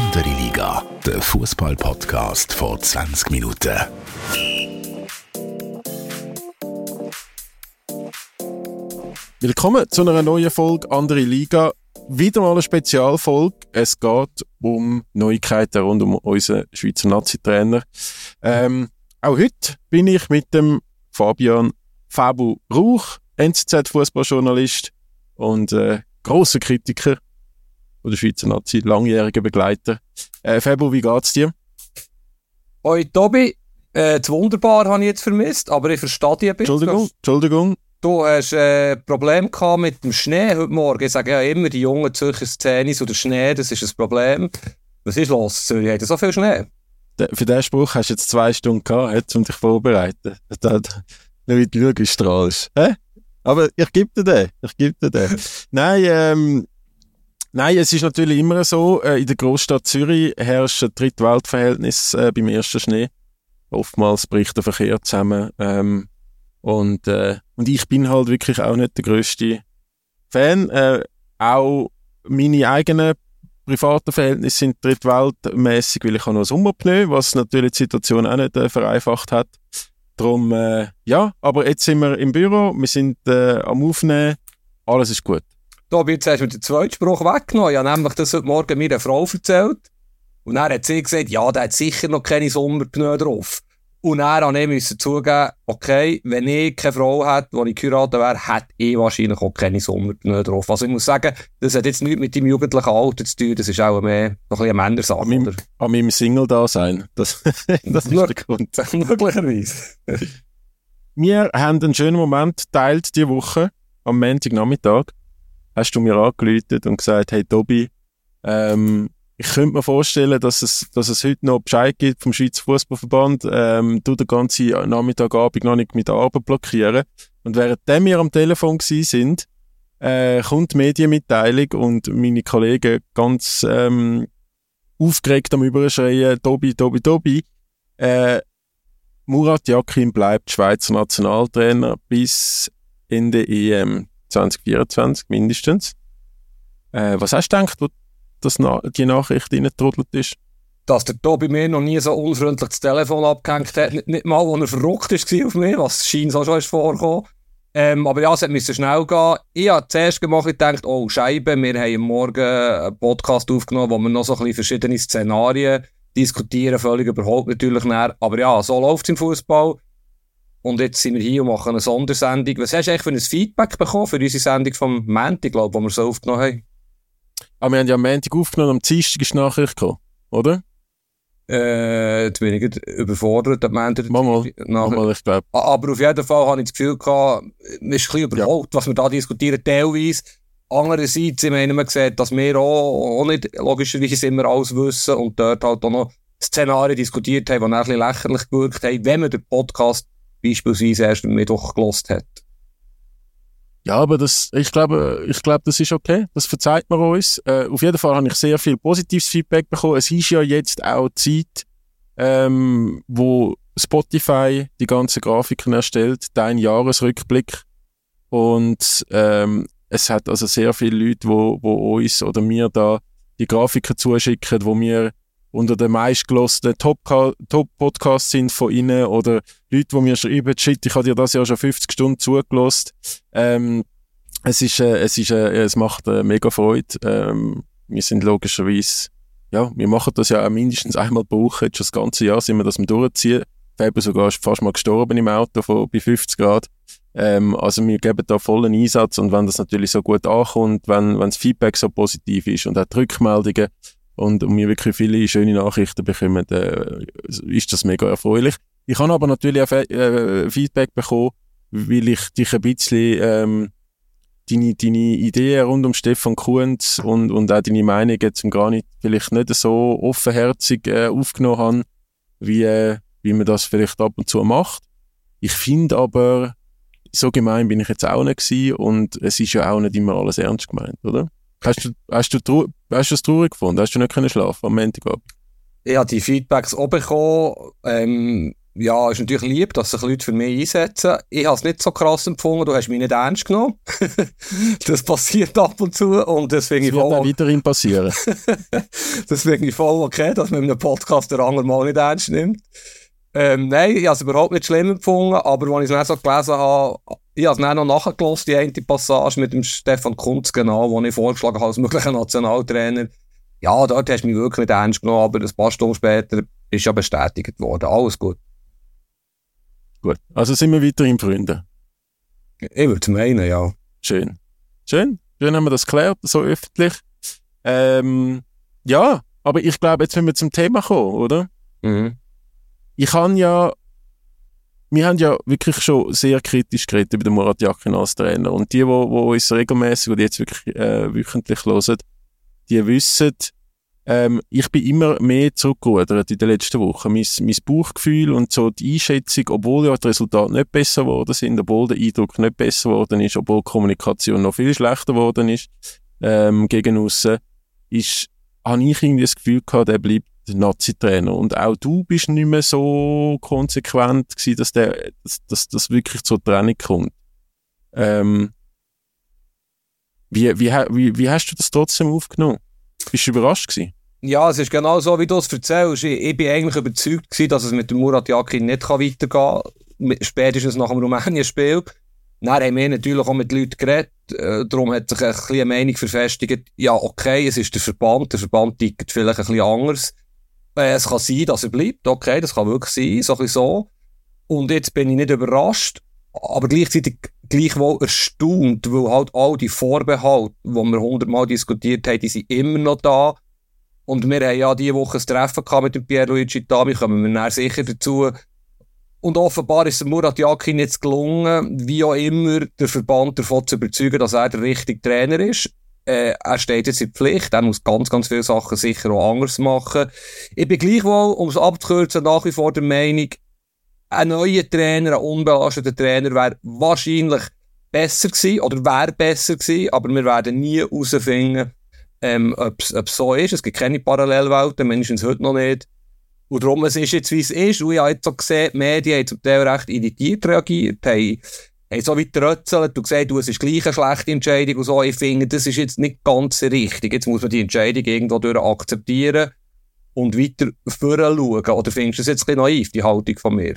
Andere Liga, der Fußball-Podcast vor 20 Minuten. Willkommen zu einer neuen Folge Andere Liga. Wieder mal eine Spezialfolge. Es geht um Neuigkeiten rund um unseren Schweizer Nazi-Trainer. Ähm, auch heute bin ich mit dem Fabian Fabu Rauch, NZZ-Fußballjournalist und äh, großer Kritiker von der Schweizer Nazi, langjähriger Begleiter. Äh, Fabu, wie geht's dir? Hoi Tobi, äh, das Wunderbar habe ich jetzt vermisst, aber ich verstehe dich ein bisschen. Entschuldigung, Entschuldigung. Du hast äh, Problem gehabt mit dem Schnee heute Morgen. Ich sage ja immer, die jungen Zürcher Szenen oder Schnee, das ist ein Problem. Was ist los, Zürich? Hat so viel Schnee? De, für diesen Spruch hast du jetzt zwei Stunden gehabt, um dich vorzubereiten. Wie du strahlst. Hä? Aber ich gebe dir den. Ich gebe dir den. Nein, ähm, Nein, es ist natürlich immer so, äh, in der Großstadt Zürich herrscht ein Drittweltverhältnis äh, beim ersten Schnee. Oftmals bricht der Verkehr zusammen. Ähm, und, äh, und ich bin halt wirklich auch nicht der grösste Fan. Äh, auch meine eigenen privaten Verhältnisse sind drittweltmäßig, weil ich habe noch Sommerpneu, was natürlich die Situation auch nicht äh, vereinfacht hat. Darum, äh, ja, aber jetzt sind wir im Büro, wir sind äh, am Aufnehmen, alles ist gut. Da jetzt hast du den zweiten Spruch weggenommen. Ich habe nämlich das heute Morgen meiner Frau erzählt. Und dann hat sie gesagt, ja, der hat sicher noch keine Sommerpneu drauf. Und dann habe ich müssen zugeben, okay, wenn ich keine Frau hätte, die ich geheiratet wäre, hätte ich wahrscheinlich auch keine Sommerpneu drauf. Also ich muss sagen, das hat jetzt nichts mit deinem jugendlichen Alter zu tun, das ist auch mehr noch ein bisschen eine Männersache. An meinem, an meinem Single-Dasein, das, das ist der Grund. Möglicherweise. Wir haben einen schönen Moment teilt diese Woche, am Montagnachmittag. Hast du mir angeläutet und gesagt, hey Tobi, ähm, ich könnte mir vorstellen, dass es, dass es heute noch Bescheid gibt vom Schweizer Fußballverband. Ähm, du den ganzen Nachmittagabend noch nicht mit der Arbeit blockieren. Und während wir am Telefon gewesen sind, äh, kommt die Medienmitteilung und meine Kollegen ganz ähm, aufgeregt am Überschreien, Tobi, Tobi, Tobi. Äh, Murat Yakin bleibt Schweizer Nationaltrainer bis Ende EM 2024 mindestens. Äh, was hast du gedacht, wo das na die Nachricht reingetrudelt ist? Dass der Tobi mir noch nie so unfreundlich das Telefon abgehängt hat. Nicht, nicht mal, als er verrückt war auf mich, was scheint auch schon ist vorgekommen. Ähm, aber ja, es musste schnell gehen. Ich habe zuerst gemacht und gedacht, oh Scheibe, wir haben morgen einen Podcast aufgenommen, wo wir noch so ein bisschen verschiedene Szenarien diskutieren, völlig überholt natürlich näher. Aber ja, so läuft es im Fußball. Und jetzt sind wir hier und machen eine Sondersendung. Was hast du eigentlich für ein Feedback bekommen für unsere Sendung vom Montag, glaube ich, die wir so aufgenommen haben? Aber wir haben ja am Montag aufgenommen, am Dienstag ist Nachricht gekommen, oder? Äh, jetzt bin ich überfordert am Montag. Mal, mal, ich glaube. Aber auf jeden Fall habe ich das Gefühl gehabt, es ist ein bisschen überholt, ja. was wir da diskutieren, teilweise. Andererseits, ich meine, man sieht, dass wir auch, auch nicht logischerweise immer alles wissen und dort halt auch noch Szenarien diskutiert haben, die ein bisschen lächerlich gewirkt haben, wenn man den Podcast beispielsweise erst am Mittwoch gelost hat. Ja, aber das, ich glaube, ich glaube, das ist okay. Das verzeiht man uns. Äh, auf jeden Fall habe ich sehr viel positives Feedback bekommen. Es ist ja jetzt auch Zeit, ähm, wo Spotify die ganzen Grafiken erstellt, dein Jahresrückblick. Und ähm, es hat also sehr viele Leute, wo, wo uns oder mir da die Grafiken zuschicken, wo wir unter den meistgelosten Top-Podcasts sind von ihnen oder Leute, die mir schreiben, shit, ich habe dir das ja schon 50 Stunden zugelost. Ähm, es ist, äh, es ist, äh, es macht äh, mega Freude. Ähm, wir sind logischerweise, ja, wir machen das ja auch mindestens einmal pro Woche, jetzt schon das ganze Jahr sind wir das am durchziehen. Faber sogar ist fast mal gestorben im Auto von, bei 50 Grad. Ähm, also wir geben da vollen Einsatz und wenn das natürlich so gut ankommt, wenn, wenn das Feedback so positiv ist und auch die Rückmeldungen, und, und wir wirklich viele schöne Nachrichten bekommen, äh, ist das mega erfreulich. Ich habe aber natürlich auch äh, Feedback bekommen, weil ich dich ein bisschen ähm, deine, deine Ideen rund um Stefan Kuhns und, und auch deine Meinungen zum gar nicht, vielleicht nicht so offenherzig äh, aufgenommen habe, wie, äh, wie man das vielleicht ab und zu macht. Ich finde aber, so gemein bin ich jetzt auch nicht gewesen und es ist ja auch nicht immer alles ernst gemeint, oder? Hast du, hast du, hast du es traurig gefunden? Hast du nicht können schlafen am Montagabend? Ich habe die Feedbacks auch bekommen. Ähm, ja, ist natürlich lieb, dass sich Leute für mich einsetzen. Ich habe es nicht so krass empfunden, du hast mich nicht ernst genommen. das passiert ab und zu und deswegen das wird voll, auch weiterhin passieren. deswegen ist voll okay, dass man in einem Podcast der andere mal nicht ernst nimmt. Ähm, nein, ich habe es überhaupt nicht schlimm empfunden, aber als ich es dann so gelesen habe, ich habe es dann noch nachgelassen, die eine Passage mit dem Stefan Kunz, genau, wo ich vorgeschlagen habe als möglicher Nationaltrainer. Ja, dort hast du mich wirklich nicht ernst genommen, aber ein paar Stunden später ist ja bestätigt worden. Alles gut. Gut, also sind wir weiterhin Freunde? Ich würde meinen, ja. Schön. Schön. Schön haben wir das geklärt, so öffentlich. Ähm, ja, aber ich glaube, jetzt wenn wir zum Thema kommen, oder? Mhm. Ich habe ja, wir haben ja wirklich schon sehr kritisch geredet über den Murat Yakin als Trainer. Und die, die, die uns regelmäßig oder jetzt wirklich äh, wöchentlich hören, die wissen, ähm, ich bin immer mehr zurückgerudert in den letzten Wochen. Mein, mein Bauchgefühl und so die Einschätzung, obwohl ja die Resultate nicht besser geworden sind, obwohl der Eindruck nicht besser geworden ist, obwohl die Kommunikation noch viel schlechter geworden ist, ähm, gegen aussen, ist, habe ich irgendwie das Gefühl gehabt, der bleibt Nazi-Trainer. Und auch du bist nicht mehr so konsequent gewesen, dass der, dass, dass, wirklich zur Trennung kommt. Ähm, wie, wie, wie, wie hast du das trotzdem aufgenommen? Bist du überrascht gewesen? Ja, es ist genau so, wie du es erzählst. Ich, ich bin eigentlich überzeugt gewesen, dass es mit dem Murat Yakin nicht weitergehen kann. Spätestens nach dem Rumänien-Spiel. Dann haben wir natürlich auch mit Leuten geredet. Äh, darum hat sich ein eine Meinung verfestigt. Ja, okay, es ist der Verband. Der Verband tickt vielleicht ein bisschen anders. Äh, es kann sein, dass er bleibt. Okay, das kann wirklich sein. So ein so. Und jetzt bin ich nicht überrascht. Aber gleichzeitig gleichwohl erstaunt, weil halt all die Vorbehalte, die wir hundertmal diskutiert haben, die sind immer noch da. Und wir haben ja diese Woche ein Treffen gehabt mit dem Pierluigi Tami, kommen wir dann sicher dazu. Und offenbar ist es Murat Yakin jetzt gelungen, wie auch immer, der Verband davon zu überzeugen, dass er der richtige Trainer ist. Äh, er steht jetzt in Pflicht, er muss ganz, ganz viele Sachen sicher auch anders machen. Ich bin gleichwohl, um es abzukürzen, nach wie vor der Meinung, ein neuer Trainer, ein unbelasteter Trainer wäre wahrscheinlich besser gewesen oder wäre besser gewesen, aber wir werden nie herausfinden, ähm, ob es so ist. Es gibt keine Parallelwelten, mindestens heute noch nicht. Und darum, es ist jetzt, wie es ist. Und ich habe jetzt so gesehen, die Medien haben zum Teil recht irritiert reagiert, haben, haben so weit gerötzelt und gesagt, du, es ist gleich eine schlechte Entscheidung und so. Ich finde, das ist jetzt nicht ganz richtig. Jetzt muss man die Entscheidung irgendwo durch akzeptieren und weiter vorschauen. Oder findest du das jetzt ein naiv, die Haltung von mir?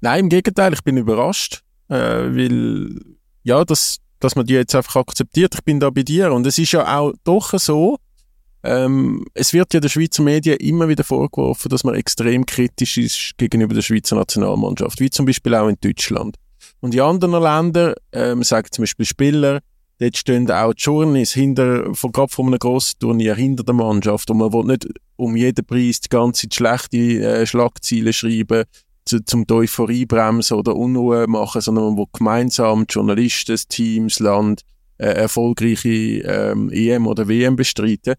Nein, im Gegenteil, ich bin überrascht, äh, weil, ja, dass, dass man die jetzt einfach akzeptiert. Ich bin da bei dir. Und es ist ja auch doch so, ähm, es wird ja der Schweizer Medien immer wieder vorgeworfen, dass man extrem kritisch ist gegenüber der Schweizer Nationalmannschaft, wie zum Beispiel auch in Deutschland. Und in anderen Ländern, ähm, sagen zum Beispiel Spieler, dort stehen auch die Journeys hinter, von, gerade von einem grossen Turnier hinter der Mannschaft und man will nicht um jeden Preis die ganze schlechte äh, Schlagziele schreiben, zu, zum die Euphorie bremsen oder Unruhe machen, sondern man will gemeinsam Journalisten, Teams, Land äh, erfolgreiche ähm, EM oder WM bestreiten.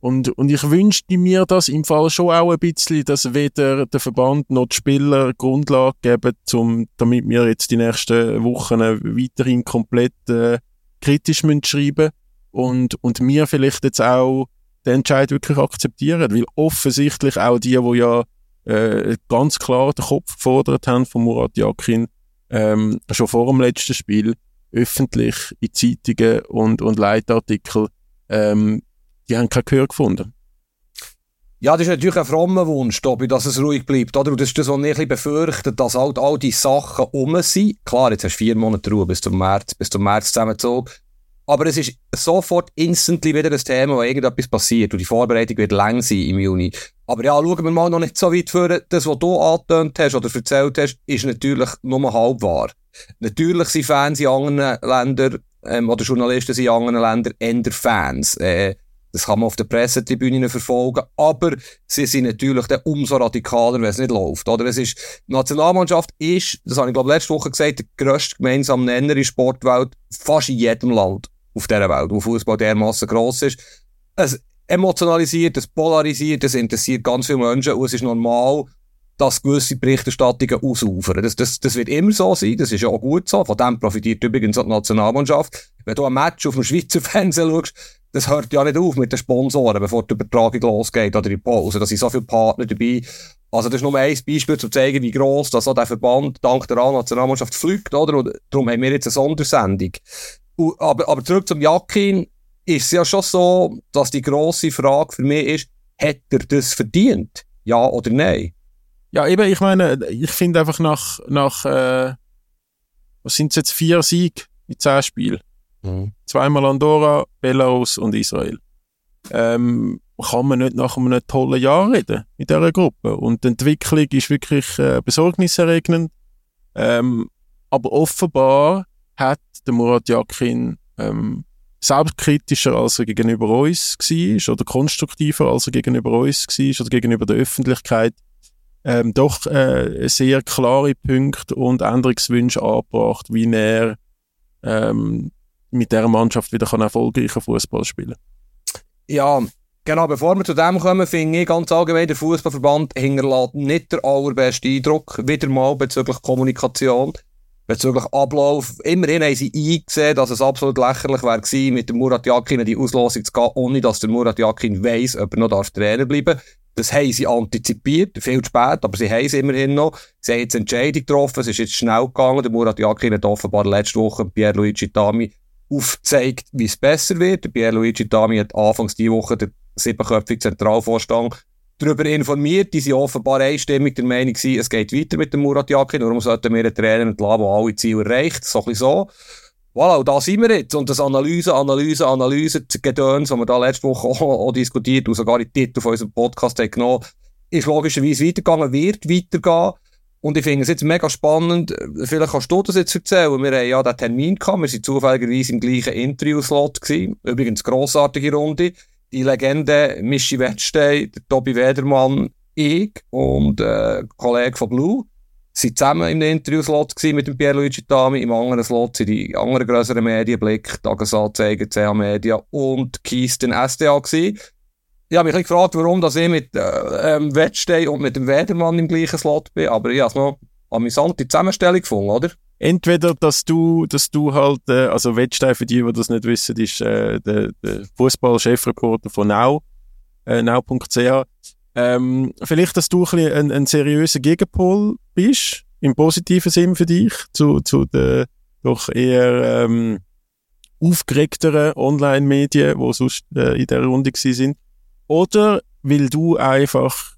Und, und ich wünschte mir das im Fall schon auch ein bisschen, dass weder der Verband noch die Spieler Grundlage geben, zum, damit wir jetzt die nächsten Wochen weiterhin komplett äh, kritisch müssen schreiben und, und wir vielleicht jetzt auch den Entscheid wirklich akzeptieren, weil offensichtlich auch die, die ja äh, ganz klar den Kopf gefordert haben von Murat Yakin, ähm, schon vor dem letzten Spiel, öffentlich in Zeitungen und, und Leitartikel, ähm, die haben kein Gehör gefunden. Ja, das ist natürlich ein frommer Wunsch, Tobi, dass es ruhig bleibt. Oder? Und das ist das, was ich befürchte, dass halt all diese Sachen um sind. Klar, jetzt hast du vier Monate Ruhe bis zum März, bis zum März zusammengezogen. Aber es ist sofort instantly wieder ein Thema, wo irgendetwas passiert. Und die Vorbereitung wird lang sein im Juni. Aber ja, schauen wir mal noch nicht so weit vor. Das, was du angetönt hast oder erzählt hast, ist natürlich nur halb wahr. Natürlich sind Fans in anderen Ländern, ähm, oder Journalisten sind in anderen Ländern eher Fans. Äh, das kann man auf der Pressetribüne verfolgen. Aber sie sind natürlich dann umso radikaler, wenn es nicht läuft. Oder es ist, die Nationalmannschaft ist, das habe ich glaube letzte Woche gesagt, der grösste gemeinsame Nenner in Sportwelt, fast in jedem Land auf dieser Welt, wo Fußball dermaßen gross ist. Es emotionalisiert, es polarisiert, es interessiert ganz viele Menschen und es ist normal, dass gewisse Berichterstattungen ausufern. Das, das, das wird immer so sein, das ist ja auch gut so. Von dem profitiert übrigens auch die Nationalmannschaft. Wenn du ein Match auf dem Schweizer Fernsehen schaust, das hört ja nicht auf mit den Sponsoren, bevor die Übertragung losgeht oder die Pause. Da sind so viele Partner dabei. Also das ist nur ein Beispiel, um zu zeigen, wie gross das so der Verband dank der A-Nationalmannschaft fliegt, oder? Und darum haben wir jetzt eine Sondersendung. Aber, aber zurück zum Jakin, ist es ja schon so, dass die grosse Frage für mich ist, hat er das verdient? Ja oder nein? Ja, eben, ich meine, ich finde einfach nach, nach äh, was sind es jetzt, vier Siege in zehn Spielen? Mhm. Zweimal Andorra, Belarus und Israel. Ähm, kann man nicht nach einem tollen Jahr reden in dieser Gruppe. Und die Entwicklung ist wirklich äh, besorgniserregend. Ähm, aber offenbar hat der Murat Yakin ähm, selbstkritischer als er gegenüber uns war oder konstruktiver als er gegenüber uns war oder gegenüber der Öffentlichkeit ähm, doch äh, sehr klare Punkte und Änderungswünsche angebracht, wie er ähm, mit dieser Mannschaft wieder kann erfolgreicher Fußball spielen Ja, genau. Bevor wir zu dem kommen, finde ich ganz allgemein, der Fußballverband hinterlässt nicht der allerbesten Eindruck, wieder mal bezüglich Kommunikation bezüglich Ablauf. Immerhin haben sie eingesehen, dass es absolut lächerlich wäre mit dem Murat Yakin in die Auslosung zu gehen, ohne dass der Murat Yakin weiss, ob er noch darf Trainer bleiben Das haben sie antizipiert, viel zu spät, aber sie haben es immerhin noch. Sie haben jetzt Entscheidung getroffen, es ist jetzt schnell gegangen. Der Murat Yakin hat offenbar letzte Woche Pierluigi Tami aufgezeigt, wie es besser wird. Pierluigi Tami hat anfangs diese Woche der siebenköpfige Zentralvorstand darüber informiert. Die sind offenbar einstimmig der Meinung gewesen, es geht weiter mit dem Murat Yakin. Warum sollten wir einen Trainer entlassen, der alle Ziele erreicht? So ein bisschen so. Voilà, und da sind wir jetzt. Und das Analyse, Analyse, Analyse, Gedöns, das wir da letzte Woche auch, auch diskutiert und sogar die Titel von unserem Podcast haben genommen, ist logischerweise weitergegangen, wird weitergehen. Und ich finde es jetzt mega spannend. Vielleicht kannst du das jetzt erzählen. Wir haben ja den Termin gehabt. Wir waren zufälligerweise im gleichen Interview-Slot gewesen. Übrigens grossartige Runde die Legende Mischi Wettstein, der Tobi Wedermann, ich und äh, Kollege von Blue sind zusammen im Interview-Slot mit dem Pierluigi Tami. Im anderen Slot sind die anderen grösseren Medien, Blick, Tagesanzeiger, CH Media und Kisten SDA gewesen. Ich habe mich gefragt, warum dass ich mit äh, ähm, Wettstein und mit dem Wedermann im gleichen Slot bin, aber ich habe noch amüsante Zusammenstellung gefunden, oder? entweder, dass du, dass du halt, äh, also Wettstein, für die, die das nicht wissen, ist äh, der, der Fußball-Chefreporter von Now, äh, now.ch. Ähm, vielleicht, dass du ein, ein, ein seriöser Gegenpol bist, im positiven Sinn für dich, zu, zu den doch eher ähm, aufgeregteren Online-Medien, die sonst äh, in der Runde sind. Oder weil du einfach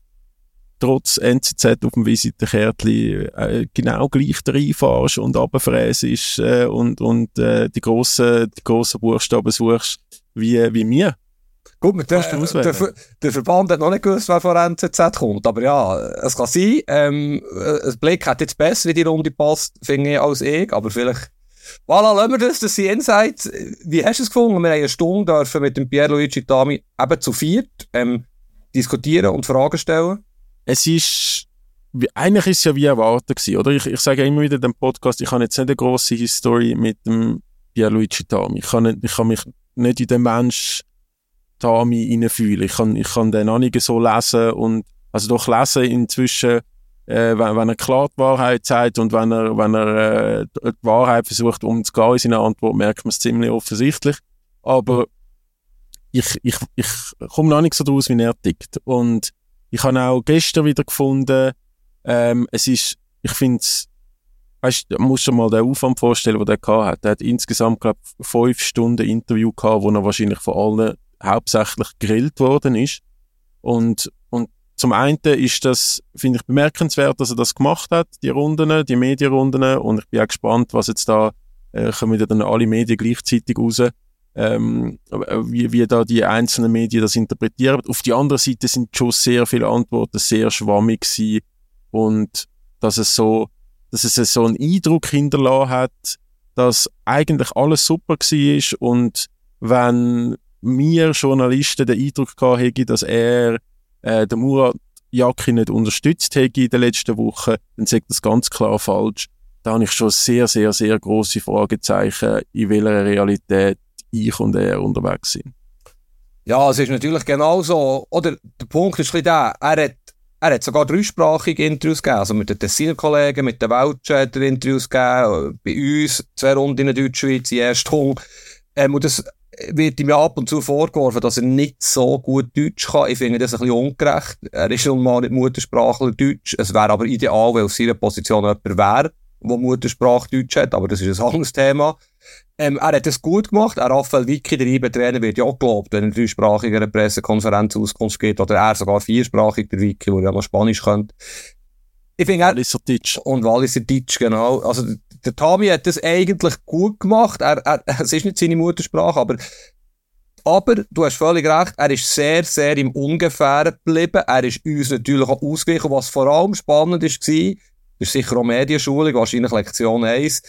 trotz NZZ auf dem Visitenkärtchen äh, genau gleich reinfährst und runterfrässt äh, und, und äh, die grossen, die grossen Buchstaben suchst wie, wie mir. Gut, mit der, der, der, Verband hat noch nicht gewusst, wer von NZZ kommt, aber ja, es kann sein. Ähm, ein Blick hat jetzt besser, wie die Runde passt, finde ich, als ich, aber vielleicht Voilà, lassen wir das, das sind Insights. Wie hast du es gefunden? Wir haben eine Stunde dürfen mit dem Pierluigi Tami eben zu viert ähm, diskutieren und Fragen stellen es ist, eigentlich ist es ja wie erwartet gewesen, oder? Ich, ich sage immer wieder in dem Podcast, ich habe jetzt nicht eine grosse Historie mit dem Pierluigi Tami. Ich kann, nicht, ich kann mich nicht in den Mensch Tami hineinfühlen. Ich kann, ich kann den auch so lesen und, also doch lesen inzwischen, äh, wenn, er klar die Wahrheit sagt und wenn er, wenn er äh, die Wahrheit versucht umzugehen in seiner Antwort, merkt man es ziemlich offensichtlich. Aber ich, ich, ich komme noch nicht so draus, wie er tickt. Und ich habe auch gestern wieder gefunden, ähm, es ist, ich finde es, weißt du, musst du mal den Aufwand vorstellen, den er hat. Er hat insgesamt, glaube ich, fünf Stunden Interview gehabt, wo er wahrscheinlich von allen hauptsächlich gegrillt worden ist. Und zum einen ist das, finde ich, bemerkenswert, dass er das gemacht hat, die Runden, die Medienrunden. Und ich bin auch gespannt, was jetzt da, äh, kommen wieder dann alle Medien gleichzeitig raus ähm, wie, wie da die einzelnen Medien das interpretieren. Auf die andere Seite sind schon sehr viele Antworten sehr schwammig gewesen und dass es so, dass es so einen Eindruck hinterlassen hat, dass eigentlich alles super war und wenn wir Journalisten den Eindruck gehabt hätten, dass er äh, den Murat Yakin nicht unterstützt hätte in den letzten Wochen, dann sagt das ganz klar falsch. Da habe ich schon sehr, sehr, sehr große Fragezeichen, in welcher Realität ich und er unterwegs sind. Ja, es ist natürlich genauso. Oder der Punkt ist ein der, er hat, er hat sogar dreisprachige Interviews gegeben. Also mit den Tessiner Kollegen, mit den Welschen er Interviews gegeben, bei uns, zwei Runden in der Deutschschweiz, die erste Hung. Ähm, und das wird ihm ja ab und zu vorgeworfen, dass er nicht so gut Deutsch kann. Ich finde das ein bisschen ungerecht. Er ist nun mal nicht Muttersprachler Deutsch. Es wäre aber ideal, wenn auf seiner Position jemand wäre, der Muttersprache Deutsch hat, aber das ist ein anderes Thema. Ähm, er hat es gut gemacht. Er Raphael Vicky, der IB-Trainer, wird ja auch gelobt, wenn er dreisprachig in einer Pressekonferenz Auskunft gibt, oder er sogar viersprachig, der Vicky, der ja noch Spanisch könnte. Ich finde, er... Walliser Deutsch. Und Walliser Deutsch, genau. Also, der Tami hat das eigentlich gut gemacht. Er, er, es ist nicht seine Muttersprache, aber aber du hast völlig recht, er ist sehr, sehr im Ungefähren geblieben. Er ist uns natürlich auch ausgewichen. Was vor allem spannend war, das ist sicher auch Medienschulung, wahrscheinlich Lektion 1,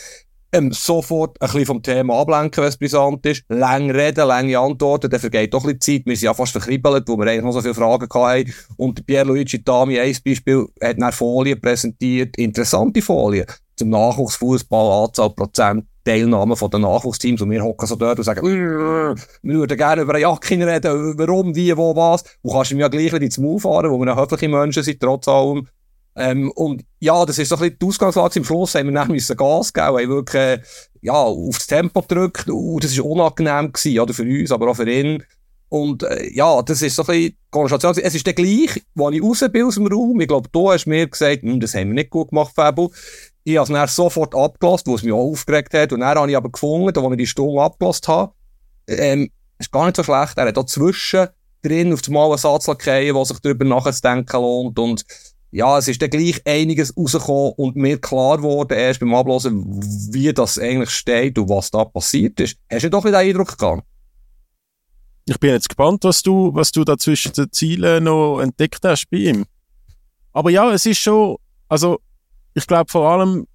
ähm, sofort ein bisschen vom Thema ablenken, wenn es brisant ist. Lang reden, lange Antworten, dann vergeht doch ein bisschen Zeit. Wir sind ja fast verkribbelt, wo wir eigentlich noch so viele Fragen hatten. Und Pierluigi Tami, ein Beispiel, hat nach Folien präsentiert, interessante Folien zum Nachwuchsfußball, Anzahl Prozent Teilnahme von den Nachwuchsteams und wir hocken so dort und sagen, wir würden gerne über eine Jacke reden, warum, wie, wo, was. Du kannst ihm ja gleich nicht ins Maul fahren, wo wir eine höfliche Menschen sind, trotz allem. Ähm, und ja, das ist so ein bisschen die Ausgangslage. Im Schluss haben wir dann müssen Gas geben, haben wirklich, äh, ja, auf das Tempo gedrückt und das war unangenehm gewesen, oder für uns, aber auch für ihn. Und äh, ja, das ist so ein bisschen die Konstellation. Es ist der gleich, als ich raus bin aus dem Raum. Ich glaube, du hast mir gesagt, hm, das haben wir nicht gut gemacht, Fabio. Ich habe es dann sofort abgelost, wo es mich auch aufgeregt hat. Und dann habe ich aber gefunden, als ich die Stunde abgelost habe, ähm, ist gar nicht so schlecht. Er hat auch zwischen drin auf einmal einen Satz lackieren, der sich darüber nachzudenken lohnt. Und ja, es ist dann gleich einiges rausgekommen und mir klar geworden, erst beim Ablosen, wie das eigentlich steht und was da passiert ist. Hast du doch den Eindruck gehabt? Ich bin jetzt gespannt, was du, was du da zwischen den Zielen noch entdeckt hast bei ihm. Aber ja, es ist schon, also ich glaube vor allem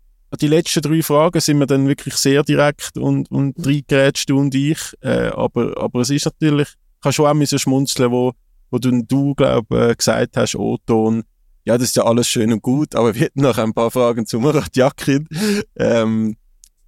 die letzten drei Fragen sind wir dann wirklich sehr direkt und, und reingerätscht, du und ich. Äh, aber, aber es ist natürlich, kannst schon auch bisschen schmunzeln, wo, wo du, du glaub, äh, gesagt hast, O-Ton, ja, das ist ja alles schön und gut, aber wir hätten noch ein paar Fragen zu Murat Yakin. ähm,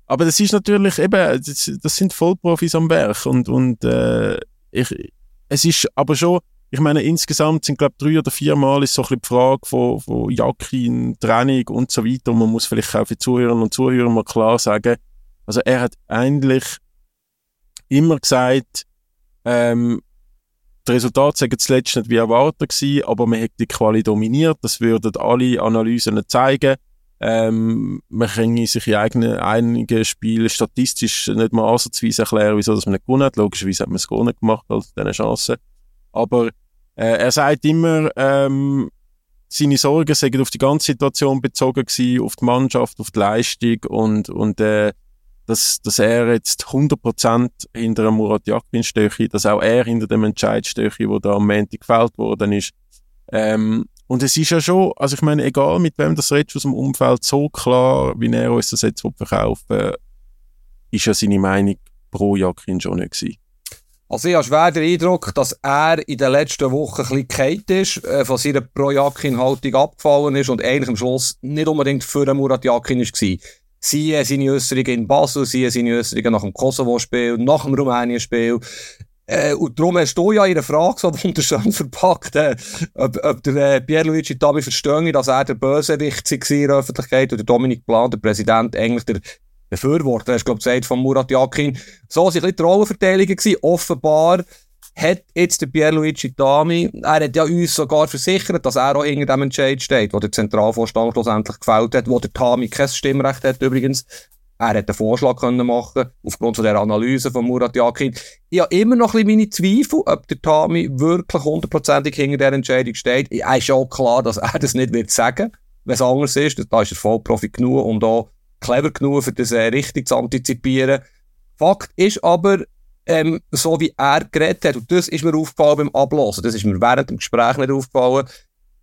aber das ist natürlich eben, das, das sind Vollprofis am Werk und, und äh, ich, es ist aber schon, ich meine, insgesamt sind, glaube ich, drei oder vier Mal ist so ein bisschen die Frage von, von Jakin, Training und so weiter. Und man muss vielleicht auch für Zuhörerinnen und Zuhörer mal klar sagen, also er hat eigentlich immer gesagt, ähm, das Resultat sagen zuletzt nicht wie erwartet gewesen, aber man hat die Quali dominiert. Das würden alle Analysen zeigen. Ähm, man kann sich in eigenen, einigen Spielen statistisch nicht mal ansatzweise erklären, wieso man nicht gewonnen hat. Logischerweise hat man es gar nicht gemacht, als diese Chance. Aber äh, er sagt immer, ähm, seine Sorgen seien auf die ganze Situation bezogen gewesen, auf die Mannschaft, auf die Leistung und, und äh, dass, dass er jetzt 100% hinter Murat Yakin stehe, dass auch er hinter dem Entscheid stehe, wo da am Montag gefällt worden ist. Ähm, und es ist ja schon, also ich meine, egal mit wem das redest aus dem Umfeld, so klar, wie er uns das jetzt verkaufen äh, ist ja seine Meinung pro Jakin schon nicht gewesen. Also ich habe schwer den Eindruck, dass er in den letzten Wochen ein bisschen ist, äh, von seiner Pro-Jakin-Haltung abgefallen ist und eigentlich am Schluss nicht unbedingt für den Murat Jakin war. Siehe seine Äußerungen in Basel, siehe seine Äußerungen nach dem Kosovo-Spiel, nach dem Rumänien-Spiel. Äh, und darum hast du ja ihre Frage so wunderschön verpackt, äh, ob, ob der äh, Pierluigi Tabi verstehe, dass er der Bösewicht war in der Öffentlichkeit und der Dominik Plan, der Präsident, eigentlich der Befürworter, hast du, glaube gesagt, von Murat Yakin. So waren die Rollenverteilungen gewesen. Offenbar hat jetzt der Pierluigi Tami, er hat ja uns sogar versichert, dass er auch hinter dem Entscheid steht, wo der Zentralvorstand schlussendlich gefällt hat, wo der Tami kein Stimmrecht hat übrigens. Er hätte einen Vorschlag können machen aufgrund von der Analyse von Murat Yakin. Ich habe immer noch ein meine Zweifel, ob der Tami wirklich hundertprozentig hinter der Entscheidung steht. Es ist auch klar, dass er das nicht wird sagen, wenn es anders ist. Da ist er Vollprofi genug und auch clever genug, für das äh, richtig zu antizipieren. Fakt ist aber, ähm, so wie er geredet hat, und das ist mir aufgefallen beim Ablosen, das ist mir während dem Gespräch nicht aufgefallen,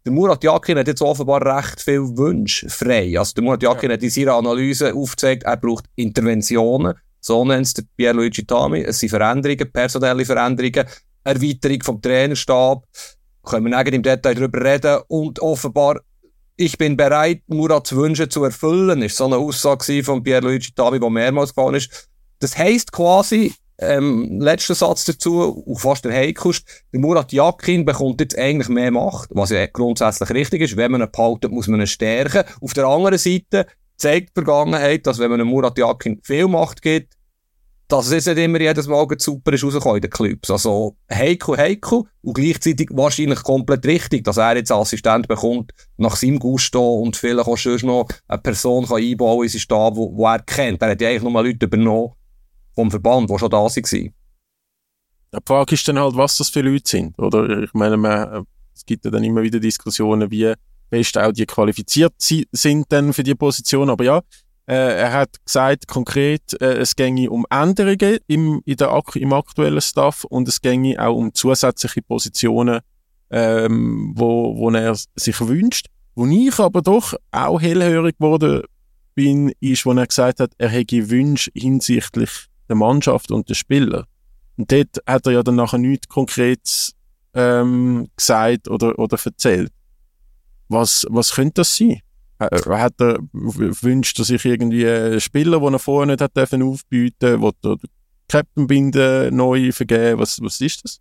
der Murat Yakin hat jetzt offenbar recht viel Wünsche frei. Also der Murat Yakin ja. hat in seiner Analyse aufgezeigt, er braucht Interventionen, so nennt es der Pierluigi Tami, es sind Veränderungen, personelle Veränderungen, Erweiterung vom Trainerstab, können wir im Detail darüber reden. Und offenbar ich bin bereit, Murats Wünsche zu erfüllen, ist so eine Aussage von Pierluigi Tavi, die mehrmals gefallen ist. Das heisst quasi, ähm, letzter Satz dazu, auch fast der heikelste, der Murat Yakin bekommt jetzt eigentlich mehr Macht, was ja grundsätzlich richtig ist. Wenn man ihn behalten, muss man ihn stärken. Auf der anderen Seite zeigt die Vergangenheit, dass wenn man einem Murat Yakin viel Macht gibt, dass es nicht immer jedes Mal super ist rausgekommen in den Clubs. Also, heikel, heikel und gleichzeitig wahrscheinlich komplett richtig, dass er jetzt Assistent bekommt nach seinem Gusto und vielleicht auch schon noch eine Person kann einbauen in sein Stab, wo er kennt. Er hat ja eigentlich nur mal Leute übernommen vom Verband, die schon da waren. Die Frage ist dann halt, was das für Leute sind, oder? Ich meine, man, es gibt ja dann immer wieder Diskussionen, wie best auch die qualifiziert sind dann für die Position, aber ja, äh, er hat gesagt konkret, äh, es ginge um Änderungen im, in der, im aktuellen Staff und es ginge auch um zusätzliche Positionen, ähm, wo, wo er sich wünscht. Wo ich aber doch auch hellhörig geworden bin, ist, wo er gesagt hat, er hätte Wünsche hinsichtlich der Mannschaft und der Spieler. Und dort hat er ja dann nachher nichts Konkretes ähm, gesagt oder, oder erzählt. Was, was könnte das sein? Hat er wünscht er sich irgendwie einen Spieler, den er vorher nicht hat dürfen aufbieten, will er die Captainbinde neu vergeben? Was, was ist das?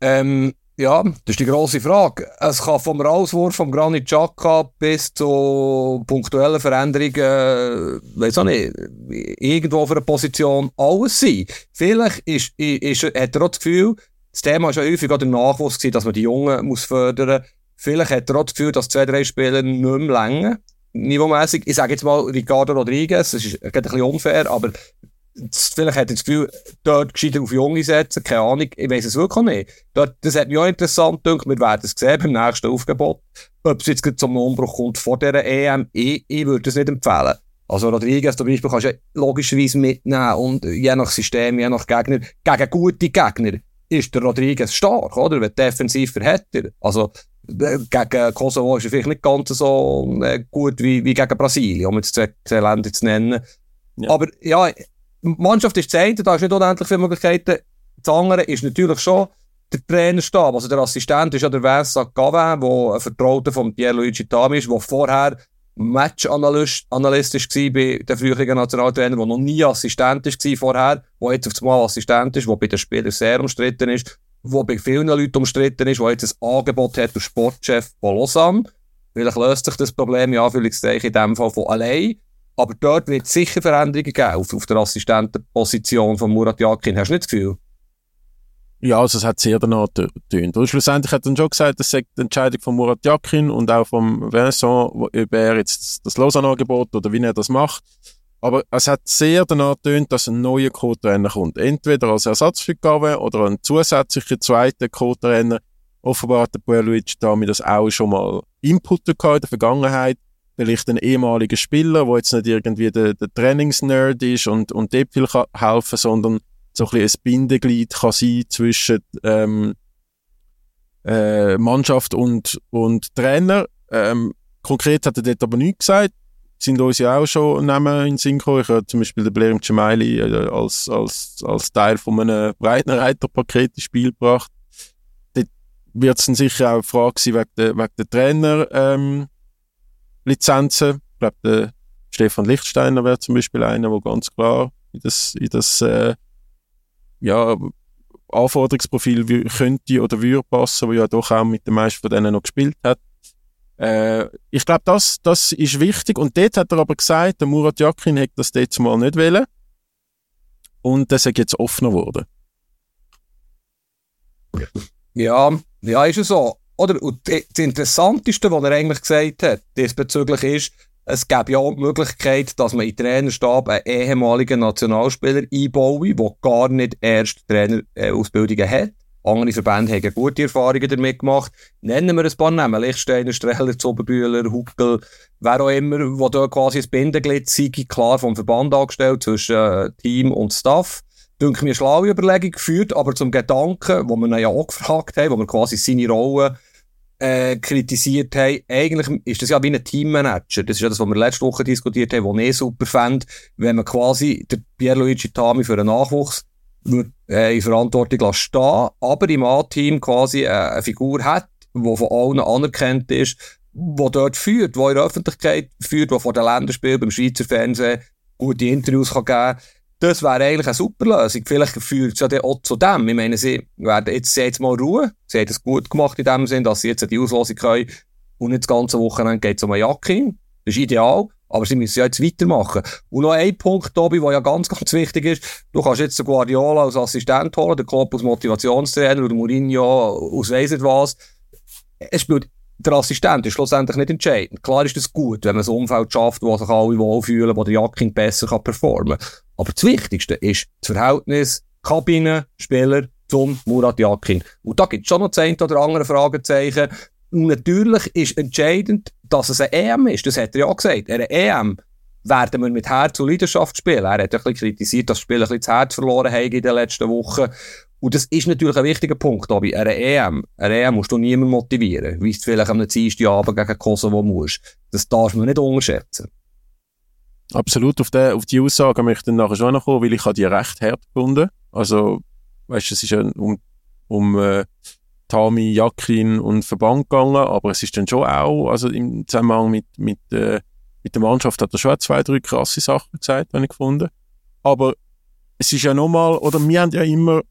Ähm, ja, das ist die grosse Frage. Es kann vom Rauswurf vom Granit Xhaka bis zu punktuellen Veränderungen, weiß auch nicht, irgendwo auf einer Position alles sein. Vielleicht ist, ist, hat er auch das Gefühl, das Thema ist ja häufig auch der Nachwuchs gewesen, dass man die Jungen muss fördern muss. Vielleicht hat er auch das Gefühl, dass zwei, drei Spieler nicht mehr länger niveaumässig. Ich sage jetzt mal Ricardo Rodriguez, das ist ein bisschen unfair, aber vielleicht hat er das Gefühl, dort gescheiter auf Junge setzen, keine Ahnung, ich weiß es wirklich nicht. Dort, das hat mich auch interessant gedacht, wir werden es sehen beim nächsten Aufgebot. Ob es jetzt zum Umbruch kommt vor dieser EM, ich, ich würde es nicht empfehlen. Also Rodriguez zum Beispiel kannst du ja logischerweise mitnehmen und je nach System, je nach Gegner, gegen gute Gegner ist der Rodriguez stark, oder? Wenn defensiv hat er. Also, äh, gegen Kosovo ist er vielleicht nicht ganz so äh, gut wie, wie gegen Brasilien, um jetzt zwei, zwei Länder zu nennen. Ja. Aber ja, die Mannschaft ist eine, da ist nicht unendlich viele Möglichkeiten. Das andere ist natürlich schon der Trainerstab. Also der Assistent ist ja der Vincent Gavin, der ein Vertrauter von Pierluigi Tami ist, der vorher Match-Analyst Analyst war bei den früheren Nationaltrainer, der noch nie Assistent war vorher, der jetzt auf einmal Assistent ist, der bei den Spielern sehr umstritten ist, der bei vielen Leuten umstritten ist, der jetzt ein Angebot hat als Sportchef von. Vielleicht löst sich das Problem, ja, in dem Fall von allein. Aber dort wird es sicher Veränderungen geben auf, auf der Assistentenposition von Murat Yakin. Hast du nicht das Gefühl? Ja, also es hat sehr danach getönt. Und schlussendlich hat er schon gesagt, das sei die Entscheidung von Murat Yakin und auch von Vincent, ob er jetzt das Lausanne-Angebot oder wie er das macht. Aber es hat sehr danach getönt, dass ein neuer Co-Trainer kommt. Entweder als Ersatz oder ein zusätzlicher zweiter Co-Trainer. Offenbar hat der Pierluigi damit das auch schon mal Input in der Vergangenheit. Vielleicht ein ehemaliger Spieler, der jetzt nicht irgendwie der, der Trainingsnerd ist und, und dort viel kann helfen sondern so ein, bisschen ein Bindeglied kann sein zwischen ähm, äh, Mannschaft und, und Trainer. Ähm, konkret hat er dort aber nichts gesagt. Sind uns ja auch schon Namen in Synchro. Ich habe zum Beispiel den Blair Gemaili äh, als, als, als Teil von einem Breitenreiterpaket ins Spiel gebracht. Dort wird es dann sicher auch eine Frage sein wegen der, wegen der Trainer, ähm, Lizenzen. Ich glaube, der Stefan Lichtsteiner wäre zum Beispiel einer, der ganz klar in das, in das äh, ja, Anforderungsprofil könnte oder würde passen, wo ja doch auch mit den meisten von denen noch gespielt hat. Äh, ich glaube, das, das ist wichtig. Und dort hat er aber gesagt, der Murat Yakin hätte das dort mal nicht wollen. Und das ist jetzt offener geworden. Ja, ja, ist es so. Oder, und das Interessanteste, was er eigentlich gesagt hat, diesbezüglich ist, es gäbe ja auch die Möglichkeit, dass man in den Trainerstab einen ehemaligen Nationalspieler einbaue, der gar nicht erst Trainerausbildungen hat. Andere Verbände haben gute Erfahrungen damit gemacht. Nennen wir ein paar Namen. Lichtsteiner, Streller, Zoberbühler, Huckel, wer auch immer, wo da quasi ein Bindeglied sei, klar vom Verband angestellt zwischen äh, Team und Staff. Denke mir, schlaue Überlegung geführt, aber zum Gedanken, wo wir ihn ja auch gefragt haben, wo wir quasi seine Rolle äh, kritisiert haben, eigentlich ist das ja wie ein Teammanager. Das ist ja das, was wir letzte Woche diskutiert haben, was ich super fände, wenn man quasi der Pierluigi Tami für einen Nachwuchs würde, äh, in Verantwortung stehen, aber im A-Team quasi äh, eine Figur hat, die von allen anerkannt ist, die dort führt, die in der Öffentlichkeit führt, die vor den Länderspielen beim Schweizer Fernsehen gute Interviews kann geben kann das wäre eigentlich eine super Lösung. Vielleicht führt es ja auch zu dem. Ich meine, sie werden jetzt, jetzt mal Ruhe. Sie haben es gut gemacht in dem Sinn, dass sie jetzt die Auslosung können. Und nicht das ganze Wochenende geht es um eine Jacke. Das ist ideal. Aber sie müssen ja jetzt weitermachen. Und noch ein Punkt, Tobi, der ja ganz, ganz wichtig ist. Du kannst jetzt den Guardiola als Assistent holen, den Klopp als Motivationstrainer oder Mourinho aus weiss nicht was. Es spielt der Assistent ist schlussendlich nicht entscheidend. Klar ist das gut, wenn man ein Umfeld schafft, wo sich alle wohlfühlen, wo der Jacking besser kann performen kann. Aber das Wichtigste ist das Verhältnis Kabine, Spieler zum Murat Yakin. Und da gibt es schon noch zehn oder andere Fragezeichen. Und natürlich ist entscheidend, dass es eine EM ist. Das hat er ja auch gesagt. Eine EM werden wir mit Herz und Leidenschaft spielen. Er hat ein bisschen kritisiert, dass das Spiel ein bisschen das Herz verloren haben in den letzten Wochen. Und das ist natürlich ein wichtiger Punkt, aber eine EM, eine EM musst du niemand motivieren, wie es vielleicht am Dienstagabend gegen Kosovo musst. Das darf man nicht unterschätzen. Absolut, auf, die, auf die Aussage möchte ich nachher schon noch kommen, weil ich die recht hart gefunden. Also, weißt du, es ist um, um äh, Tami, Jakin und Verband gegangen, aber es ist dann schon auch, also im Zusammenhang mit, mit, äh, mit der Mannschaft hat er schon zwei, drei krasse Sachen gesagt, habe ich gefunden. Aber es ist ja nochmal, oder wir haben ja immer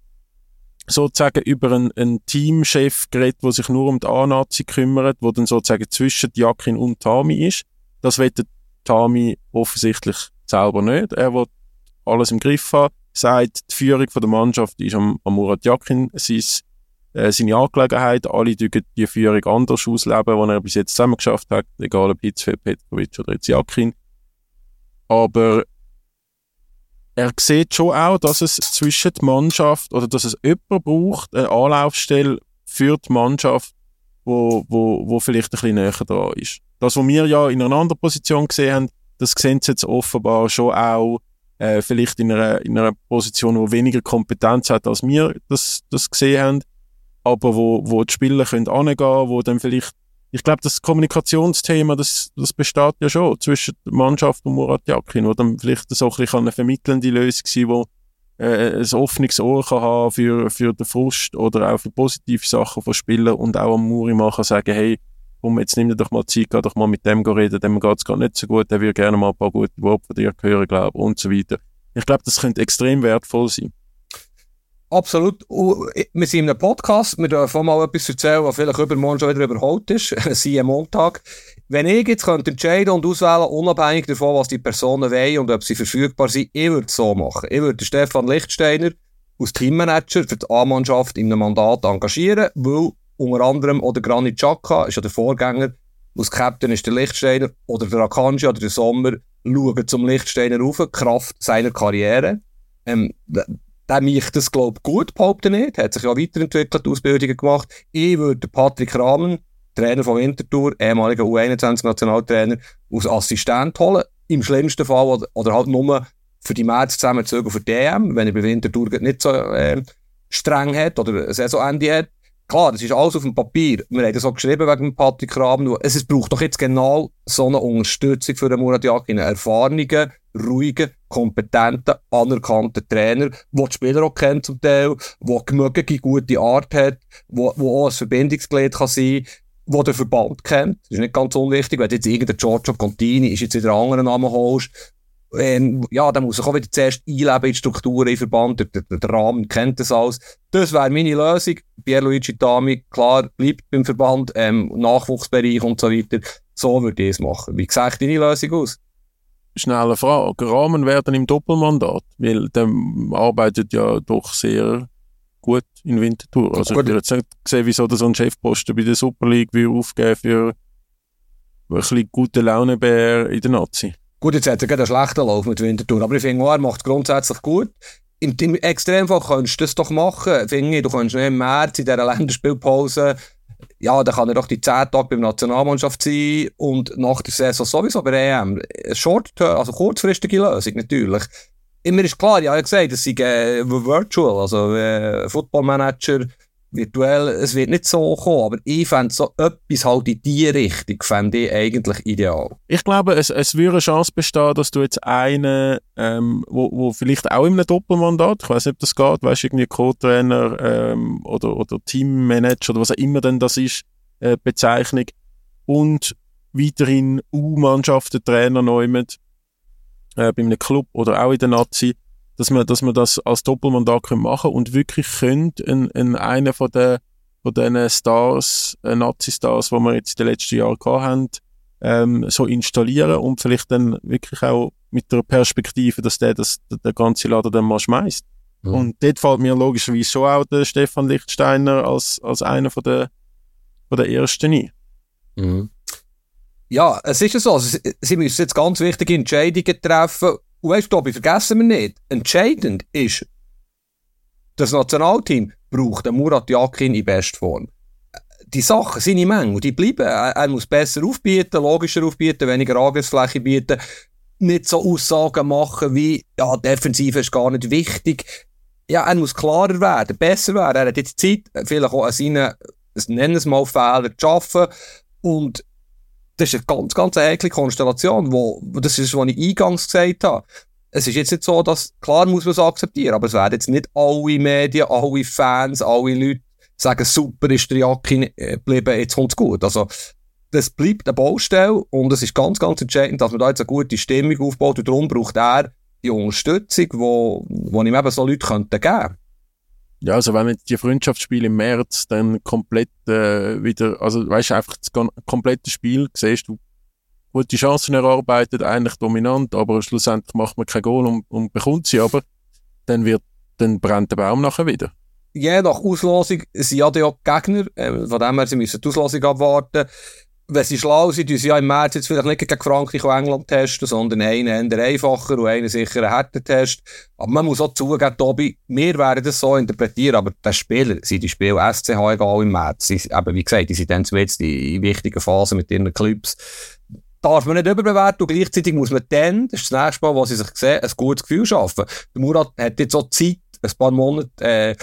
sozusagen über einen, einen Teamchef geredet, der sich nur um die A-Nazi kümmert, wo dann sozusagen zwischen Jakin und Tami ist. Das wird Tami offensichtlich selber nicht. Er will alles im Griff haben, sagt, die Führung der Mannschaft ist am, am Murat Jakin sein, äh, seine Angelegenheit. Alle dürfen die Führung anders ausleben, die er bis jetzt zusammen geschafft hat, egal ob für Petrovic oder jetzt Jakin. Aber er sieht schon auch, dass es zwischen der Mannschaft oder dass es jemand braucht, eine Anlaufstelle für die Mannschaft, wo, wo, wo vielleicht ein bisschen näher dran ist. Das, was wir ja in einer anderen Position gesehen haben, das sehen sie jetzt offenbar schon auch äh, vielleicht in einer, in einer Position, wo weniger Kompetenz hat, als wir das, das gesehen haben, aber wo, wo die Spieler können angehen, wo dann vielleicht ich glaube, das Kommunikationsthema, das, das besteht ja schon zwischen der Mannschaft und Murat Yakin, wo dann vielleicht so ein bisschen eine vermittelnde Lösung sein wo äh, ein offenes Ohr kann haben für, für den Frust oder auch für positive Sachen von Spielern und auch am Muri machen sagen, hey, komm, jetzt nimm dir doch mal Zeit, geh doch mal mit dem reden, dem geht's gar nicht so gut, der würde gerne mal ein paar gute Worte von dir hören, glaube und so weiter. Ich glaube, das könnte extrem wertvoll sein. Absolut. wir sind in einem Podcast, wir dürfen mal etwas erzählen, was vielleicht übermorgen schon wieder überholt ist. Sie am Montag. Wenn ich jetzt könnte entscheiden und auswählen, unabhängig davon, was die Personen wollen und ob sie verfügbar sind, ich würde es so machen. Ich würde Stefan Lichtsteiner als Teammanager für die A-Mannschaft in einem Mandat engagieren, weil unter anderem oder Granit Xhaka ist ja der Vorgänger, als Captain ist der Lichtsteiner oder der Akanji oder der Sommer schauen zum Lichtsteiner rauf, Kraft seiner Karriere. Ähm, der mich das, glaube ich, gut behaupten nicht. Hat sich ja weiterentwickelt, Ausbildungen gemacht. Ich würde Patrick Rahmen, Trainer von Winterthur, ehemaliger U21-Nationaltrainer, als Assistent holen. Im schlimmsten Fall oder, oder halt nur für die März zusammenzügen für die EM, wenn er bei Winterthur nicht so äh, streng hat oder ein Saisonende hat. Klar, das ist alles auf dem Papier. Wir haben das auch geschrieben wegen Patrick Rahmen. Es, es braucht doch jetzt genau so eine Unterstützung für den Murat Yakin. Einen erfahrenen, ruhigen, kompetenten, anerkannten Trainer, der die Spieler auch kennt zum Teil, der gemögliche, gute Art hat, der auch ein Verbindungsglied kann sein der den Verband kennt. Das ist nicht ganz unwichtig, wenn jetzt irgendein Giorgio Contini ist jetzt wieder einen anderen Namen holst, ähm, ja, dann muss ich auch wieder zuerst einleben in die Strukturen, im Verband, der, der, der Rahmen kennt das alles. Das wäre meine Lösung. Pierluigi Tami, klar, bleibt beim Verband, ähm, Nachwuchsbereich und so weiter. So würde ich es machen. Wie gesagt, deine Lösung aus? Schnelle Frage. Rahmen werden im Doppelmandat, weil der arbeitet ja doch sehr gut in Winterthur. Also gut. ich würde jetzt nicht sehen, wieso so ein Chefposten bei der Super League will aufgeben für ein bisschen gute Launebär in der Nazi. Gut, jetzt hat er einen schlechten Lauf mit Winterthur, aber ich finde, er macht grundsätzlich gut. Im, Im Extremfall könntest du das doch machen. Finde ich, du kannst nicht im März in dieser Länderspielpause, ja, dann kann er doch die 10 Tage beim Nationalmannschaft sein und nach der Saison sowieso bei EM. Short, also kurzfristige Lösung natürlich. Immer ist klar, ja, ich habe gesagt, das ist äh, virtual, also äh, Football Manager, virtuell, es wird nicht so kommen, aber ich fände so etwas halt in die Richtung, fände ich eigentlich ideal. Ich glaube, es, es würde eine Chance bestehen, dass du jetzt einen, ähm, wo, wo vielleicht auch in einem Doppelmandat, ich weiß nicht, ob das geht, weißt du, irgendwie Co-Trainer ähm, oder, oder Teammanager oder was auch immer denn das ist, äh, Bezeichnung, und weiterhin U-Mannschaften Trainer neu mit, äh, bei einem Club oder auch in der Nazi, dass man, dass man das als Doppelmandat machen können und wirklich könnt in, in einer von den von diesen Stars, äh, Nazi-Stars, die wir jetzt in den letzten Jahren gehabt haben, ähm, so installieren und vielleicht dann wirklich auch mit der Perspektive, dass der das, der ganze Laden dann mal schmeißt. Mhm. Und dort fällt mir logischerweise schon auch der Stefan Lichtsteiner als, als einer von der, von der ersten ein. Mhm. Ja, es ist ja so. Sie, sie müssen jetzt ganz wichtige Entscheidungen treffen. Und weißt Tobi, vergessen wir nicht, entscheidend ist, das Nationalteam braucht den Murat Yakin in Bestform. Die Sachen sind in Menge und die bleiben. Er, er, muss besser aufbieten, logischer aufbieten, weniger Angriffsfläche bieten, nicht so Aussagen machen wie, ja, Defensive ist gar nicht wichtig. Ja, er muss klarer werden, besser werden. Er hat jetzt Zeit, vielleicht auch an seinen, nennen es mal, Fehler zu arbeiten. Und das ist eine ganz, ganz heikle Konstellation, wo, das ist, was ich eingangs gesagt habe. Es ist jetzt nicht so, dass, klar muss man es akzeptieren, aber es werden jetzt nicht alle Medien, alle Fans, alle Leute sagen, super ist der Jacke äh, geblieben, jetzt kommt's gut. Also, das bleibt eine Baustelle und es ist ganz, ganz entscheidend, dass man da jetzt eine gute Stimmung aufbaut und darum braucht er die Unterstützung, wo, wo ihm eben so Leute könnten geben ja, also wenn jetzt die Freundschaftsspiele im März dann komplett äh, wieder, also weißt du, einfach das komplette Spiel siehst du, gute Chancen erarbeitet, eigentlich dominant, aber schlussendlich macht man kein Goal und, und bekommt sie aber, dann wird, dann brennt der Baum nachher wieder. Je nach Auslosung sind ja die Gegner, äh, von dem her, sie müssen die Auslosung abwarten wenn sie schlau sind, sie ja im März jetzt vielleicht nicht gegen Frankreich und England testen, sondern einen eher einfacher und einen sicher einen härter Test. Aber man muss auch zugeben, Tobi, wir werden das so interpretieren, aber die Spieler sind die Spiele SCH egal im März. Sie, eben, wie gesagt, die sind dann zuletzt in wichtigen Phasen mit ihren Clubs. Darf man nicht überbewerten und gleichzeitig muss man dann, das ist das nächste Mal, wo sie sich sehen, ein gutes Gefühl schaffen. Der Murat hat jetzt auch Zeit, ein paar Monate, äh,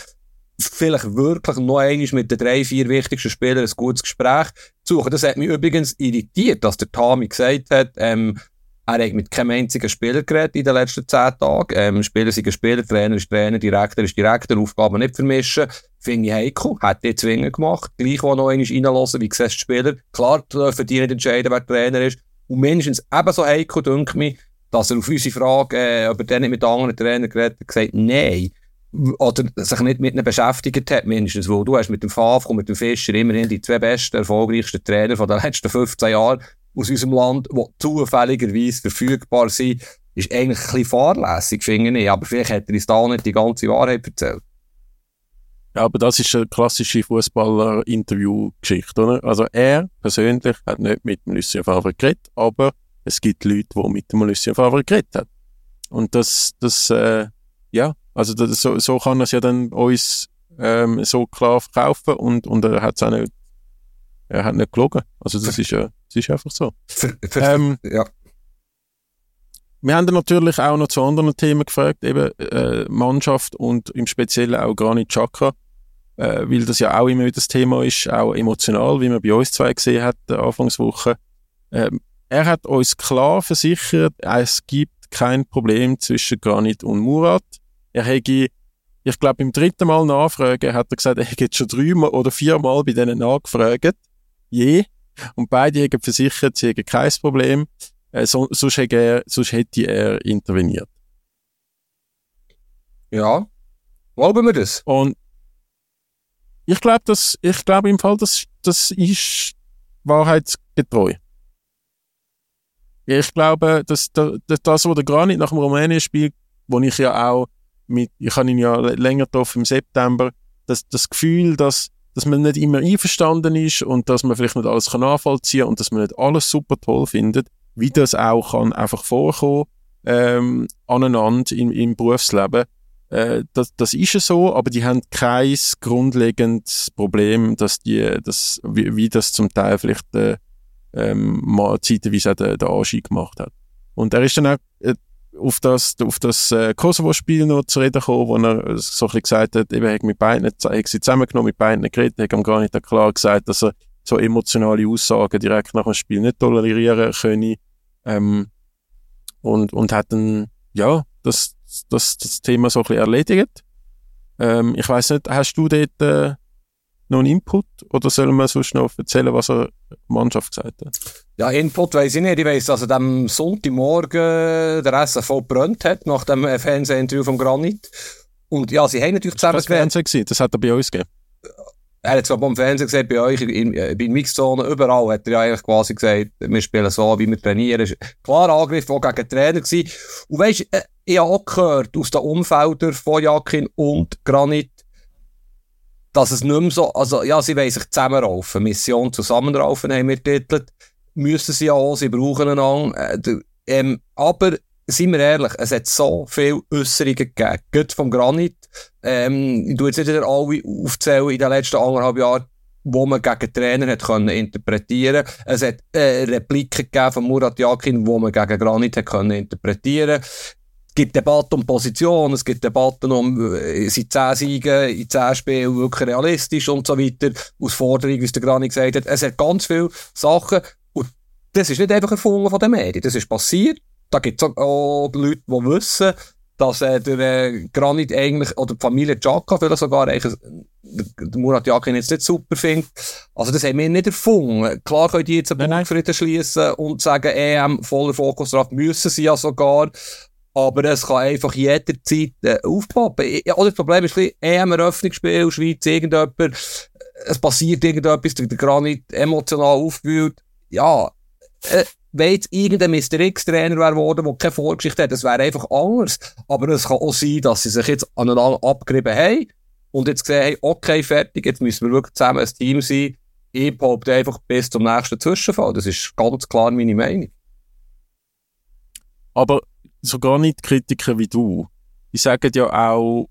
vielleicht wirklich noch einmal mit den drei, vier wichtigsten Spielern ein gutes Gespräch zu suchen. Das hat mich übrigens irritiert, dass der Tami gesagt hat, ähm, er hat mit keinem einzigen Spieler geredet in den letzten zehn Tagen. Ähm, Spieler sind Spieler, Trainer ist Trainer, Direktor ist Direktor, Aufgaben nicht vermischen. Finde ich heikel. Hat die zwingend gemacht. Gleich wo noch einmal reinlassen, wie siehst Spieler. Klar dürfen die nicht entscheiden, wer Trainer ist. Und mindestens ebenso heikel, denke mich, dass er auf unsere Frage, äh, ob er dann nicht mit anderen Trainern geredet hat, gesagt, nein oder sich nicht mit ihnen beschäftigt hat, mindestens, weil du hast mit dem Favre und mit dem Fischer immerhin die zwei besten, erfolgreichsten Trainer von den letzten 15 Jahren aus unserem Land, die zufälligerweise verfügbar sind, ist eigentlich ein bisschen fahrlässig, finde ich. Aber vielleicht hat er uns da nicht die ganze Wahrheit erzählt. Ja, aber das ist eine klassische Fußballer-Interview-Geschichte, oder? Also er persönlich hat nicht mit dem Lucien Favre geredet, aber es gibt Leute, die mit dem Lucien Favre geredet haben. Und das, das, äh, ja, also das, so, so kann er es ja dann uns ähm, so klar verkaufen und, und er hat es auch nicht, er hat nicht gelogen. Also das ist ja, das ist einfach so. Ähm, ja. Wir haben dann natürlich auch noch zu anderen Themen gefragt, eben äh, Mannschaft und im Speziellen auch Granit Chakra, äh, weil das ja auch immer wieder das Thema ist, auch emotional, wie man bei uns zwei gesehen hat, der Anfangswoche. Ähm, er hat uns klar versichert, es gibt kein Problem zwischen Granit und Murat er hätte, ich glaube, beim dritten Mal nachfragen, hat er gesagt, er hätte schon dreimal oder viermal bei denen nachgefragt. Je. Und beide haben versichert, sie hätten kein Problem. Äh, so, sonst, hätte er, sonst hätte er interveniert. Ja. Glauben wir das? Und ich glaube, das, ich glaube im Fall, das, das ist wahrheitsgetreu. Ich glaube, dass das, das, was der Granit nach dem Rumänien-Spiel, wo ich ja auch mit, ich habe ihn ja länger getroffen im September, dass das Gefühl, dass, dass man nicht immer einverstanden ist und dass man vielleicht nicht alles kann nachvollziehen und dass man nicht alles super toll findet, wie das auch kann einfach vorkommen ähm, aneinander im, im Berufsleben. Äh, das, das ist ja so, aber die haben kein grundlegendes Problem, dass die, das, wie, wie das zum Teil vielleicht äh, ähm, mal zeitweise auch der, der Anschein gemacht hat. Und er ist dann auch äh, auf das, auf das äh, Kosovo-Spiel noch zu reden gekommen, wo er so ein bisschen gesagt hat, eben, hat mit beiden, hat sie zusammengenommen, mit beiden geredet, hat ihm gar nicht klar gesagt, dass er so emotionale Aussagen direkt nach dem Spiel nicht tolerieren könne. Ähm, und, und hat dann, ja, das, das, das Thema so ein bisschen erledigt. Ähm, ich weiß nicht, hast du dort äh, noch einen Input oder sollen wir sonst noch erzählen, was er Mannschaft gesagt hat? Ja, Input weiss ich nicht. Ich weiss, dass er am Sonntagmorgen der SFV brennt hat, nach dem Fernsehinterview vom Granit. Und ja, sie haben natürlich zusammen das Fernsehen gewesen, das hat er bei uns gegeben. er hat zwar beim Fernsehen gesagt, bei euch in, in, in der Mixzone, überall hat er ja eigentlich quasi gesagt, wir spielen so, wie wir trainieren. Klar Angriff, auch gegen Trainer gewesen. Und weisst, äh, ich habe auch gehört aus den Umfeldern von Jakin und Granit, dass es nicht mehr so, also ja, sie wollen sich zusammenraufen. Mission zusammenraufen haben wir titelt. Müssen sie auch, sie brauchen einander. Äh, ähm, aber, seien wir ehrlich, es hat so viele Äußerungen gegeben. Gut vom Granit. Ähm, ich tue jetzt nicht wieder alle aufzählen in den letzten anderthalb Jahren wo man gegen Trainer hat können interpretieren. Es hat äh, Repliken gegeben von Murat Yakin, wo man gegen Granit hat können interpretieren gibt Debatten um Position, es gibt Debatten um, äh, sind 10 Siege in 10 Spielen wirklich realistisch und so weiter. Aus Forderung, wie es der Grani gesagt hat. Es hat ganz viele Sachen. Und das ist nicht einfach erfunden von den Medien. Das ist passiert. Da gibt es auch Leute, die wissen, dass äh, der äh, Granit eigentlich, oder die Familie Chaka vielleicht sogar, eigentlich, der Murat Yakin jetzt nicht super findet. Also das haben wir nicht erfunden. Klar können die jetzt einen Blutfrieden schließen und sagen, EM, voller Fokus drauf, müssen sie ja sogar. Aber es kann einfach jederzeit äh, aufpoppen. Ja, das Problem ist, EM-Eröffnungsspiel, Schweiz, irgendjemand, es passiert irgendetwas, der Granit emotional aufgewühlt. Ja, äh, wenn jetzt irgendein Mr. X-Trainer wäre geworden, der keine Vorgeschichte hat, das wäre einfach anders. Aber es kann auch sein, dass sie sich jetzt aneinander abgerieben haben und jetzt gesehen haben, okay, fertig, jetzt müssen wir wirklich zusammen ein Team sein. Ich behaupte einfach bis zum nächsten Zwischenfall. Das ist ganz klar meine Meinung. Aber sogar nicht Kritiker wie du, die sagen ja auch,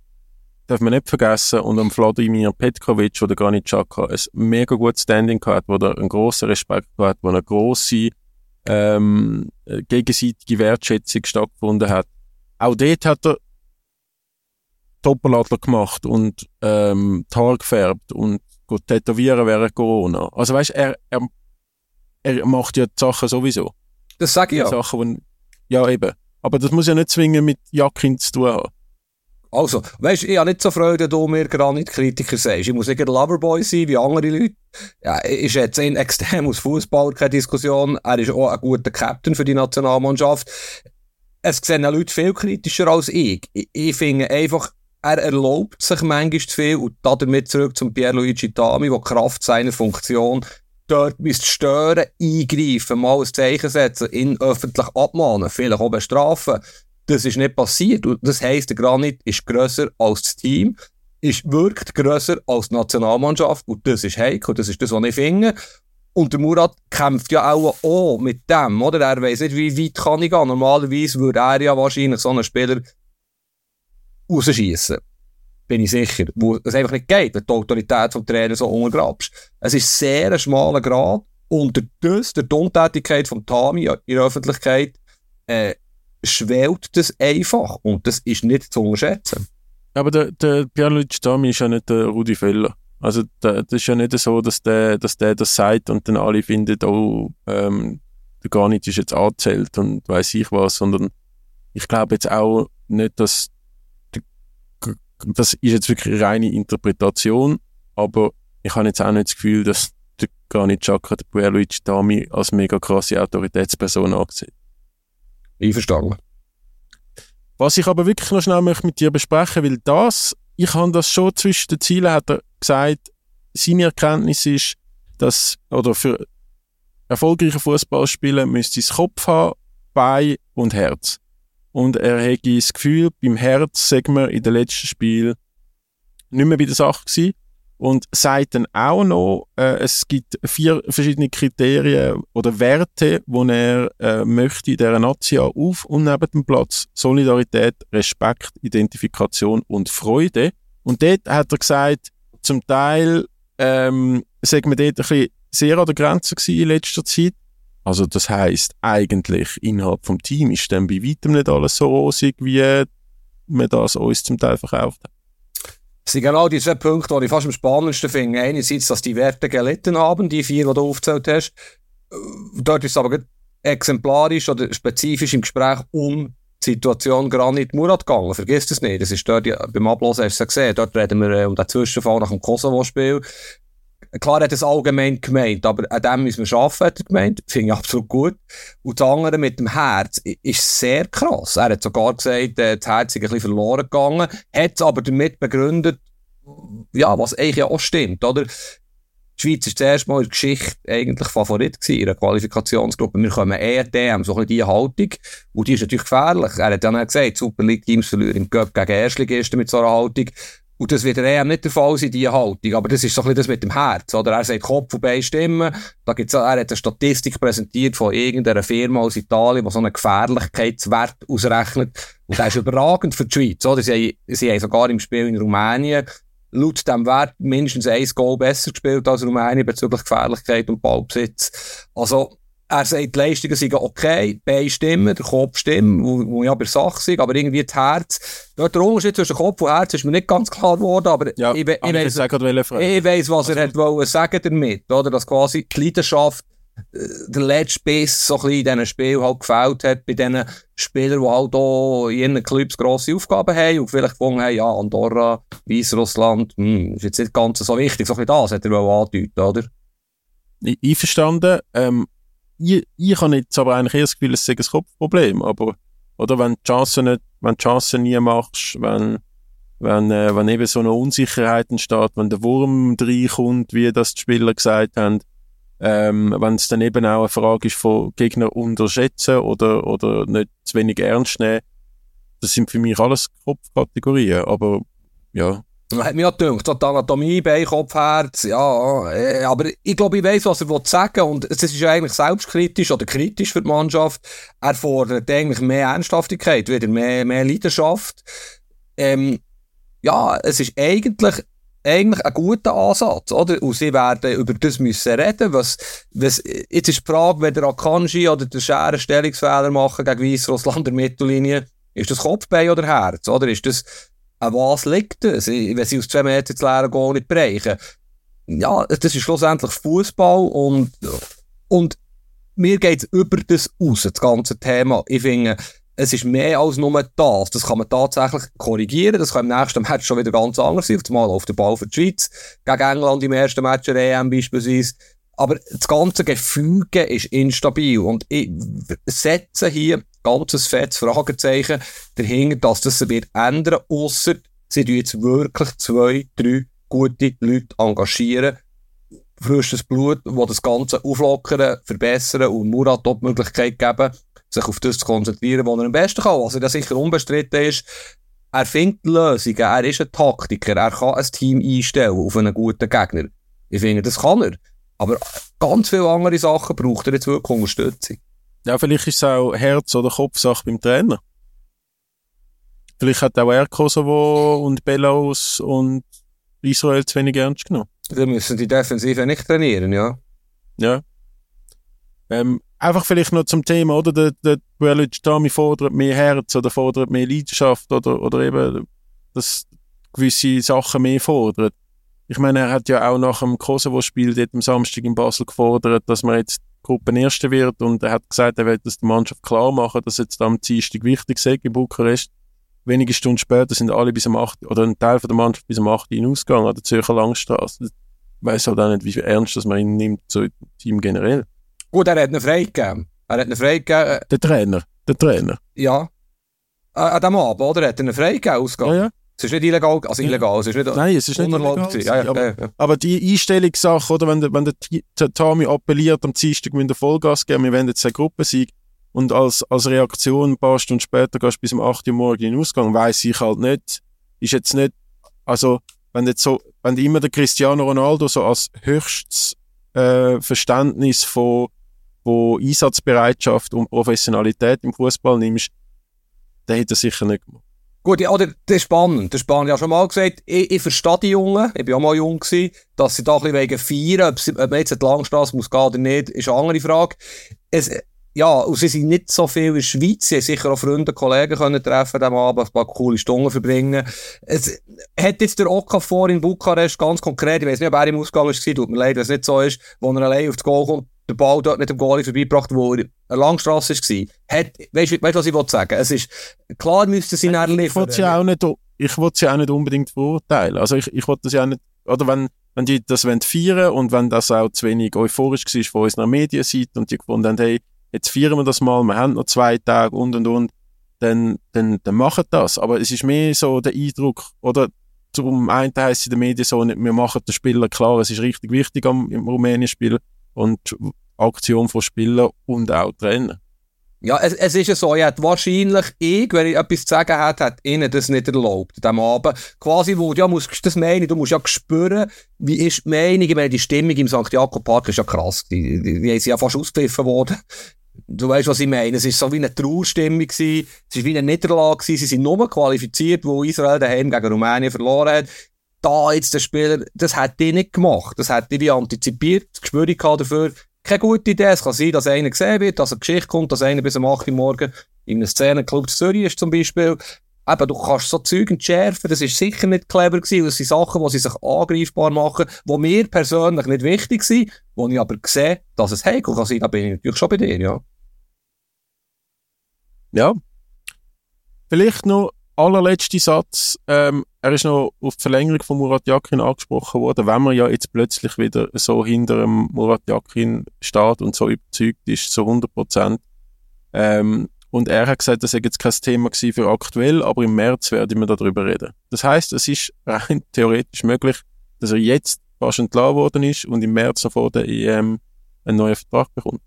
darf man nicht vergessen, und am Vladimir Petkovic oder Granit Xhaka ein mega gutes Standing gehabt, wo er einen grossen Respekt gehabt, wo eine grosse ähm, gegenseitige Wertschätzung stattgefunden hat. Auch dort hat er Doppelladler gemacht und ähm, die Haare gefärbt und gut tätowieren während Corona. Also weißt, er, er, er macht ja die Sachen sowieso. Das sage ich ja. Sachen, die, ja eben. Aber das muss ja nicht zwingend mit Jakin zu tun haben. Also, weißt du, ich habe nicht so Freude, dass du mir Granit-Kritiker sagst. Ich muss nicht ein Loverboy sein, wie andere Leute. Ja, ist jetzt ein extrem aus Fußball, keine Diskussion. Er ist auch ein guter Captain für die Nationalmannschaft. Es sehen Leute viel kritischer als ich. Ich, ich finde einfach, er erlaubt sich manchmal zu viel und damit zurück zum Pierluigi Tami, der Kraft seiner Funktion dort müsst stören, eingreifen, mal ein Zeichen setzen, ihn öffentlich abmahnen, vielleicht auch bestrafen. Das ist nicht passiert. Und das heisst, der Granit ist grösser als das Team, ist, wirkt grösser als die Nationalmannschaft. Und das ist heikel, das ist das, was ich finde. Und der Murat kämpft ja auch, auch mit dem, oder? Er weiss nicht, wie weit kann ich gehen. Normalerweise würde er ja wahrscheinlich so einen Spieler rausschießen bin ich sicher, wo es einfach nicht geht, wenn die Autorität vom Trainer so untergrabst. Es ist sehr ein schmaler Grad durch die Untätigkeit von Tami in der Öffentlichkeit äh, schwelt das einfach und das ist nicht zu unterschätzen. Aber der, der Pierluigi Tami ist ja nicht der Rudi Feller. Also der, das ist ja nicht so, dass der, dass der das sagt und dann alle finden, oh, ähm, der Garnit ist jetzt angezählt und weiß ich was, sondern ich glaube jetzt auch nicht, dass das ist jetzt wirklich reine Interpretation, aber ich habe jetzt auch nicht das Gefühl, dass der Granit Xhaka der Pierluigi Dami als mega krasse Autoritätsperson ansieht. Einverstanden. Was ich aber wirklich noch schnell möchte mit dir besprechen, weil das, ich habe das schon zwischen den Zielen, hat er gesagt, seine Erkenntnis ist, dass, oder für erfolgreiche Fußballspieler müsste es Kopf haben, Bein und Herz und er hätte das Gefühl, beim Herz, sagen wir, in den letzten Spiel nicht mehr bei der Sache gewesen. Und sagt dann auch noch, äh, es gibt vier verschiedene Kriterien oder Werte, die er äh, möchte in dieser Nation auf und neben dem Platz. Solidarität, Respekt, Identifikation und Freude. Und dort hat er gesagt, zum Teil, ähm, sagen wir dort ein bisschen sehr an der Grenze gewesen in letzter Zeit. Also das heißt eigentlich innerhalb vom Team ist dann bei weitem nicht alles so rosig, wie man das uns zum Teil verkauft hat. Das sind genau diese Punkte, die ich fast am spannendsten finde. Einerseits, dass die Werte gelitten haben, die vier, die du aufgezählt hast. Dort ist es aber exemplarisch oder spezifisch im Gespräch um die Situation Granit Murat gegangen. Vergiss das nicht. Das ist dort, beim Ablassen hast du es gesehen. Dort reden wir äh, um den Zwischenfall nach dem Kosovo-Spiel. Klar hat es allgemein gemeint, aber an dem müssen wir arbeiten, hat er gemeint. Finde ich absolut gut. Und das andere mit dem Herz ist sehr krass. Er hat sogar gesagt, äh, das Herz ist ein bisschen verloren gegangen, hat es aber damit begründet, ja, was eigentlich auch stimmt, oder? Die Schweiz ist zuerst mal in der Geschichte eigentlich Favorit gewesen, in der Qualifikationsgruppe. Wir kommen eher DM, so ein diese Haltung. Und die ist natürlich gefährlich. Er hat dann gesagt, Super League Teams verlieren im Cup gegen Erstligisten mit so einer Haltung. Und das wird EM nicht der Fall sein, diese Haltung. Aber das ist so ein bisschen das mit dem Herz, oder? Er sagt Kopf und Bein stimmen. Da gibt's, er hat eine Statistik präsentiert von irgendeiner Firma aus Italien, die so einen Gefährlichkeitswert ausrechnet. Und der ist überragend für die Schweiz, oder? Sie, sie haben sogar im Spiel in Rumänien laut dem Wert mindestens ein Goal besser gespielt als Rumänien bezüglich Gefährlichkeit und Ballbesitz. Also, er sagt, die Leistungen sind okay, Beine stimmen, der Kopf stimmt, wo, wo ja bei Sache sind, aber irgendwie das Herz, dort der Unterschied zwischen Kopf und Herz ist mir nicht ganz klar geworden, aber Ja, ich, ich, weiss, ich weiss, was er hat wollen sagen damit, oder? Dass quasi die Leidenschaft, äh, der letzte Biss so ein bisschen in diesen Spielen halt gefällt hat, bei diesen Spielern, die halt auch in ihren Clubs grosse Aufgaben haben und vielleicht gefunden haben, ja, Andorra, Weißrussland, hm, ist jetzt nicht ganz so wichtig, so ein bisschen das hat er wollen andeuten, oder? Einverstanden. Ähm, ich, ich habe jetzt aber eigentlich eher das Gefühl, es sei ein Kopfproblem. Aber, oder wenn du Chancen nicht, wenn du Chancen nie machst, wenn, wenn, äh, wenn eben so eine Unsicherheit entsteht, wenn der Wurm reinkommt, wie das die Spieler gesagt haben, ähm, wenn es dann eben auch eine Frage ist von Gegner unterschätzen oder, oder nicht zu wenig ernst nehmen, das sind für mich alles Kopfkategorien. Aber, ja, Hat mir ja gedacht, die Anatomie, Bein, Kopf, Herz, ja, äh, aber ich glaube, ich weiss, was er will sagen und es ist ja eigentlich selbstkritisch oder kritisch für die Mannschaft. Er fordert eigentlich mehr Ernsthaftigkeit, wieder mehr, mehr Leidenschaft. Ähm, ja, es ist eigentlich, eigentlich ein guter Ansatz, oder? Und sie werden über das müssen reden, was, was, jetzt ist die Frage, wenn der Akanji oder der Scherer Stellungsfehler machen gegen Weißrussland der Mittellinie, ist das Kopfbein oder Herz, oder? Ist das, an was liegt das? Wenn sie aus zwei Metern ins leere Goal nicht bereichen. Ja, das ist schlussendlich Fußball und, und mir geht's über das raus, das ganze Thema. Ich finde, es ist mehr als nur das. Das kann man tatsächlich korrigieren. Das kann im nächsten Match schon wieder ganz anders sein. Auf der Ball für die Schweiz. Gegen England im ersten Match der EM beispielsweise. Aber das ganze Gefüge ist instabil. Und ich setze hier ganzes fettes Fragezeichen dahinter, dass das wird ändern, ausser sie jetzt wirklich zwei, drei gute Leute engagieren, frisches Blut, die das Ganze auflockern, verbessern und Murat auch die Möglichkeit geben, sich auf das zu konzentrieren, was er am besten kann. Also, das sicher unbestritten ist. Er findet Lösungen, er ist ein Taktiker, er kann ein Team einstellen auf einen guten Gegner. Ich finde, das kann er. Aber ganz viele andere Sachen braucht er jetzt wirklich Unterstützung. Ja, vielleicht ist es auch Herz- oder Kopfsache beim Trainer. Vielleicht hat auch er Kosovo und Belarus und Israel zu wenig ernst genommen. Dann müssen die Defensive nicht trainieren, ja. Ja. Ähm, einfach vielleicht noch zum Thema, oder? Der, der Buelic Dami fordert mehr Herz oder fordert mehr Leidenschaft oder, oder eben, dass gewisse Sachen mehr fordert. Ich meine, er hat ja auch nach dem Kosovo-Spiel dort am Samstag in Basel gefordert, dass man jetzt Gruppenerste wird und er hat gesagt, er will das der Mannschaft klar machen, dass jetzt am Dienstag wichtig sei in Bukarest. Wenige Stunden später sind alle bis um 8 oder ein Teil von der Mannschaft bis um 8 Uhr hinausgegangen an der Zürcher Langstrasse. Ich weiss halt auch nicht, wie ernst dass man ihn nimmt, so im Team generell. Gut, er hat ihn freigegeben. Er hat ihn freigegeben, Der Trainer, der Trainer. ja. An dem Abend, oder? Er hat ihn freigegeben, ausgegangen. Ja, ja. Es ist nicht illegal, also illegal, es ist nicht Nein, es ist nicht unerlaubt illegal. Ja, ja, aber, aber die Einstellungssache, oder, wenn der, wenn der T- Tami appelliert, am Dienstag müssen wir Vollgas geben, wir wollen jetzt eine Gruppensieg, und als, als Reaktion ein paar Stunden später gehst du bis um 8 Uhr morgens in den Ausgang, weiss ich halt nicht, ist jetzt nicht, also, wenn jetzt so, wenn du immer der Cristiano Ronaldo so als höchstes äh, Verständnis von, von Einsatzbereitschaft und Professionalität im Fußball nimmst, dann hätte er sicher nicht gemacht. Gut, ja, das ist spannend. Das ist spannend. Ich habe schon mal gesagt, ich, ich verstehe die Jungen, ich bin auch mal jung gewesen, dass sie da ein bisschen wegen feiern, ob, sie, ob man jetzt die Langstrasse muss gehen oder nicht, ist eine andere Frage. Es, ja, und sie sind nicht so viel in der Schweiz, sie haben sicher auch Freunde, Kollegen können treffen, am Abend ein paar coole Stunden verbringen. Es hat jetzt der Okafor in Bukarest ganz konkret, ich weiß nicht, ob er im Ausgang war, tut mir leid, wenn es nicht so ist, wo er allein auf das Goal kommt, der Ball dort nicht am Goal vorbeigebracht, wo er eine Langstrasse war. Hat, weißt du, was ich will sagen? Es ist, klar müssten sie nachher ich liefern. wollte sie auch nicht, ich wollte sie auch nicht unbedingt verurteilen. Also ich, ich wollte das ja nicht, oder wenn, wenn die das wollen feiern und wenn das auch zu wenig euphorisch war von unserer Medienseite und die gefunden haben, hey, jetzt feiern wir das mal, wir haben noch zwei Tage und und und, dann, dann, dann machen das. Aber es ist mehr so der Eindruck, oder darum einen heisst in den Medien so, wir machen den Spieler klar, es ist richtig wichtig am, im Rumänien-Spiel und Aktion von Spielern und auch Trainer. Ja, es, es ist ja so, ich hätte wahrscheinlich ich, wenn ich etwas zu sagen hätte, hätte ihnen das nicht erlaubt, diesem Abend. Quasi, wo, ja, musst das meinen, du musst ja spüren, wie ist die Meinung, ich meine, die Stimmung im St. Jakob Park ist ja krass, die, die, die, sind ja fast ausgepfiffen worden. Du weißt, was ich meine. Es war so wie eine Trauerstimmung gewesen. Es war wie eine Niederlage gewesen. Sie sind nur qualifiziert, wo Israel daheim gegen Rumänien verloren hat. Da jetzt der Spieler, das hat die nicht gemacht. Das hat die wie antizipiert, Gespür dafür keine gute Idee. Es kann sein, dass einer gesehen wird, dass eine Geschichte kommt, dass einer bis um 8 Uhr morgen in einem Szenenclub Zürich ist zum Beispiel. Eben, du kannst so Zeug entschärfen, das ist sicher nicht clever gewesen. Das sind Sachen, die sie sich angreifbar machen, die mir persönlich nicht wichtig sind, wo ich aber sehe, dass es heikel kann sein, da bin ich natürlich schon bei dir, ja. Ja. Vielleicht noch allerletzter Satz. Ähm, er ist noch auf die Verlängerung von Murat Yakin angesprochen worden. Wenn man ja jetzt plötzlich wieder so hinter dem Murat Yakin steht und so überzeugt ist, so 100 Prozent. Ähm, und er hat gesagt, das sei jetzt kein Thema für aktuell, aber im März werden wir darüber reden. Das heißt, es ist rein theoretisch möglich, dass er jetzt fast entlassen worden ist und im März vor der EM einen neuen Vertrag bekommt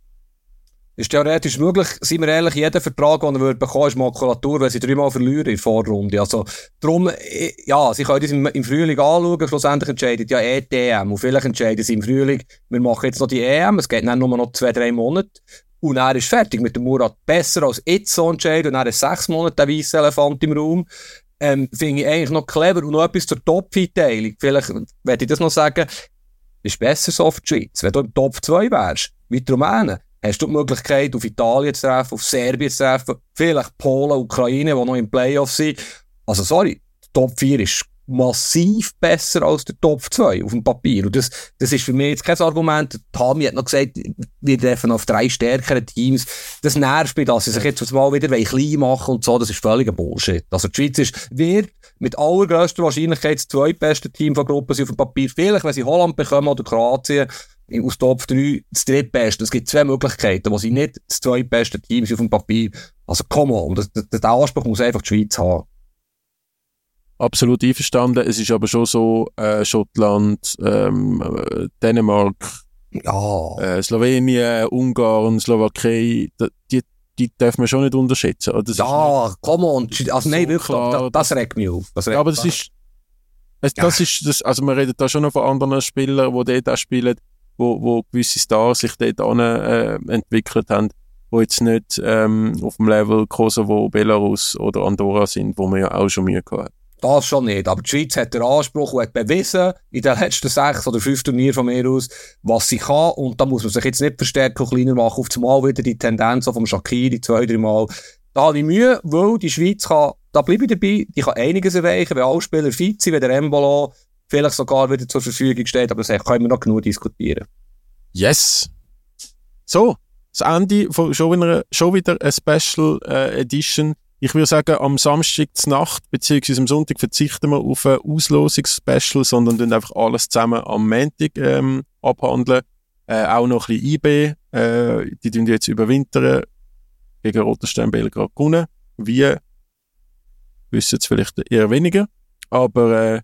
ist theoretisch möglich, seien wir ehrlich, jeder Vertrag, den er bekommen ist Makulatur, wenn sie dreimal verlieren in der Vorrunde. Also, darum, äh, ja, sie können das im, im Frühling anschauen, schlussendlich entscheidet ja eh die EM. Und vielleicht entscheiden sie im Frühling, wir machen jetzt noch die EM, es geht dann nur noch zwei, drei Monate. Und er ist fertig mit dem Murat. Besser als jetzt so entscheiden und dann ist sechs Monate der weiße Elefant im Raum. Ähm, finde ich eigentlich noch clever. Und noch etwas zur Top-Einteilung. Vielleicht werde ich das noch sagen. Ist besser so für die Schweiz. Wenn du im Top 2 wärst, wie die Rumänen, hast du die Möglichkeit, auf Italien zu treffen, auf Serbien zu treffen, vielleicht Polen, Ukraine, die noch im Playoff sind. Also sorry, Top 4 ist massiv besser als der Top 2 auf dem Papier. Und das, das ist für mich jetzt kein Argument. Tami hat noch gesagt, wir treffen auf drei stärkeren Teams. Das nervt mich, dass sie sich jetzt mal wieder klein machen und so. Das ist völliger Bullshit. Also die Schweiz ist, wird mit allergrößter Wahrscheinlichkeit das zweitbeste Team von Gruppe auf dem Papier. Vielleicht, wenn sie Holland bekommen oder Kroatien, aus Top 3 das drittbeste. Es gibt zwei Möglichkeiten, wo sie nicht das zweitbeste Team sind auf dem Papier. Also, come on. Das, das, der Anspruch muss einfach die Schweiz haben. Absolut einverstanden. Es ist aber schon so, äh, Schottland, ähm, äh, Dänemark, ja. äh, Slowenien, Ungarn, Slowakei, die, die dürfen wir schon nicht unterschätzen. Das ja, come on. Also, nein, wirklich, klar, das, das, regt mich auf. Regt ja, aber das ist, das, ja. ist, das, also man redet da schon noch von anderen Spielern, die dort auch spielen wo, wo gewisse Stars sich dort an, äh, entwickelt haben, wo jetzt nicht ähm, auf dem Level Kosovo, Belarus oder Andorra sind, wo man ja auch schon Mühe gehabt Das schon nicht. Aber die Schweiz hat den Anspruch und hat bewiesen, in den letzten sechs oder fünf Turnieren von mir aus, was sie kann. Und da muss man sich jetzt nicht verstärken und kleiner machen. Auf einmal wieder die Tendenz vom Shakiri zwei, drei Mal. Da habe ich Mühe, weil die Schweiz kann, da bleibe ich dabei, die kann einiges erreichen, wenn alle Spieler fit sind, wenn der Embolo vielleicht sogar wieder zur Verfügung steht, aber das können wir noch genug diskutieren. Yes! So, das Ende von schon wieder, schon wieder eine Special äh, Edition. Ich würde sagen, am Samstag zur Nacht, beziehungsweise am Sonntag verzichten wir auf ein Auslosungsspecial, sondern dann einfach alles zusammen am Montag ähm, abhandeln. Äh, auch noch ein bisschen IB, äh, die tun jetzt überwintern gegen Rotenstein Belgrad gewonnen. Wie, wissen es vielleicht eher weniger. Aber äh,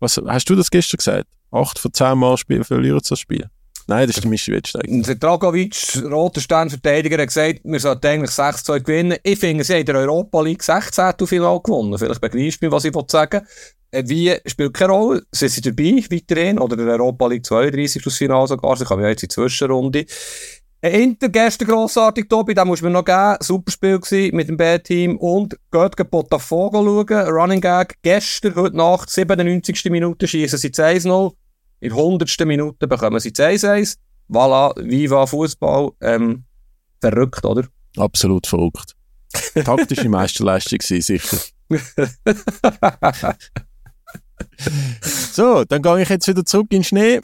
was hast du das gestern gesagt? Acht von zehn Mal spielen, verlieren das Spiel. Nein, das ist der Mischi Wettstein. Der Dragovic, roter Sternverteidiger, hat gesagt, wir sollten eigentlich 6-2 gewinnen. Ich finde, sie haben in der Europa League 16 Final gewonnen. Vielleicht begreifst du mir, was ich sagen will. Äh, wie spielt keine Rolle. Sie sind dabei, weiterhin. Oder der Europa League 32 das Final sogar. Sie kommen ja jetzt in die Zwischenrunde. Inter gestern grossartig, Tobi, den muss man noch geben. Super Spiel gewesen mit dem B-Team. Und geht Botafogo schauen. Running Gag. Gestern, heute Nacht, 97. Minute, schießen sie 1-0. In der 100. Minute bekommen sie 1-1. Voilà, Viva Fußball. Ähm, verrückt, oder? Absolut verrückt. Taktische Meisterleistung gewesen, sicher. so, dann gehe ich jetzt wieder zurück in den Schnee.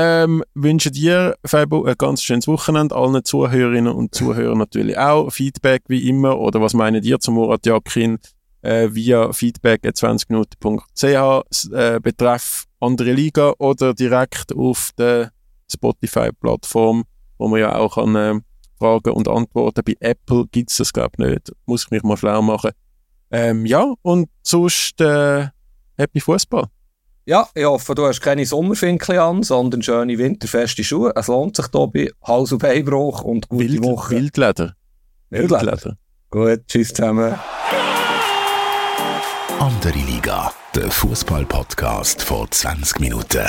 Ähm, wünsche dir, Fabo, ein ganz schönes Wochenende, allen Zuhörerinnen und Zuhörern natürlich auch. Feedback wie immer, oder was meinen ihr zum Murat Yakin? Äh, via feedback.20minuten.ch äh, betreff andere Liga oder direkt auf der Spotify-Plattform, wo man ja auch an äh, Fragen und Antworten bei Apple gibt es das glaube ich nicht. Muss ich mich mal schlau machen. Ähm, ja, und sonst äh, Happy Fußball. Ja, ich hoffe, du hast keine Sommerfinkel an, sondern schöne winterfeste Schuhe. Es lohnt sich bei Hals- und Beinbruch und gute Wild, Woche. Wildleder. Wildleder. Gut, tschüss zusammen. Andere Liga, der Fußball-Podcast vor 20 Minuten.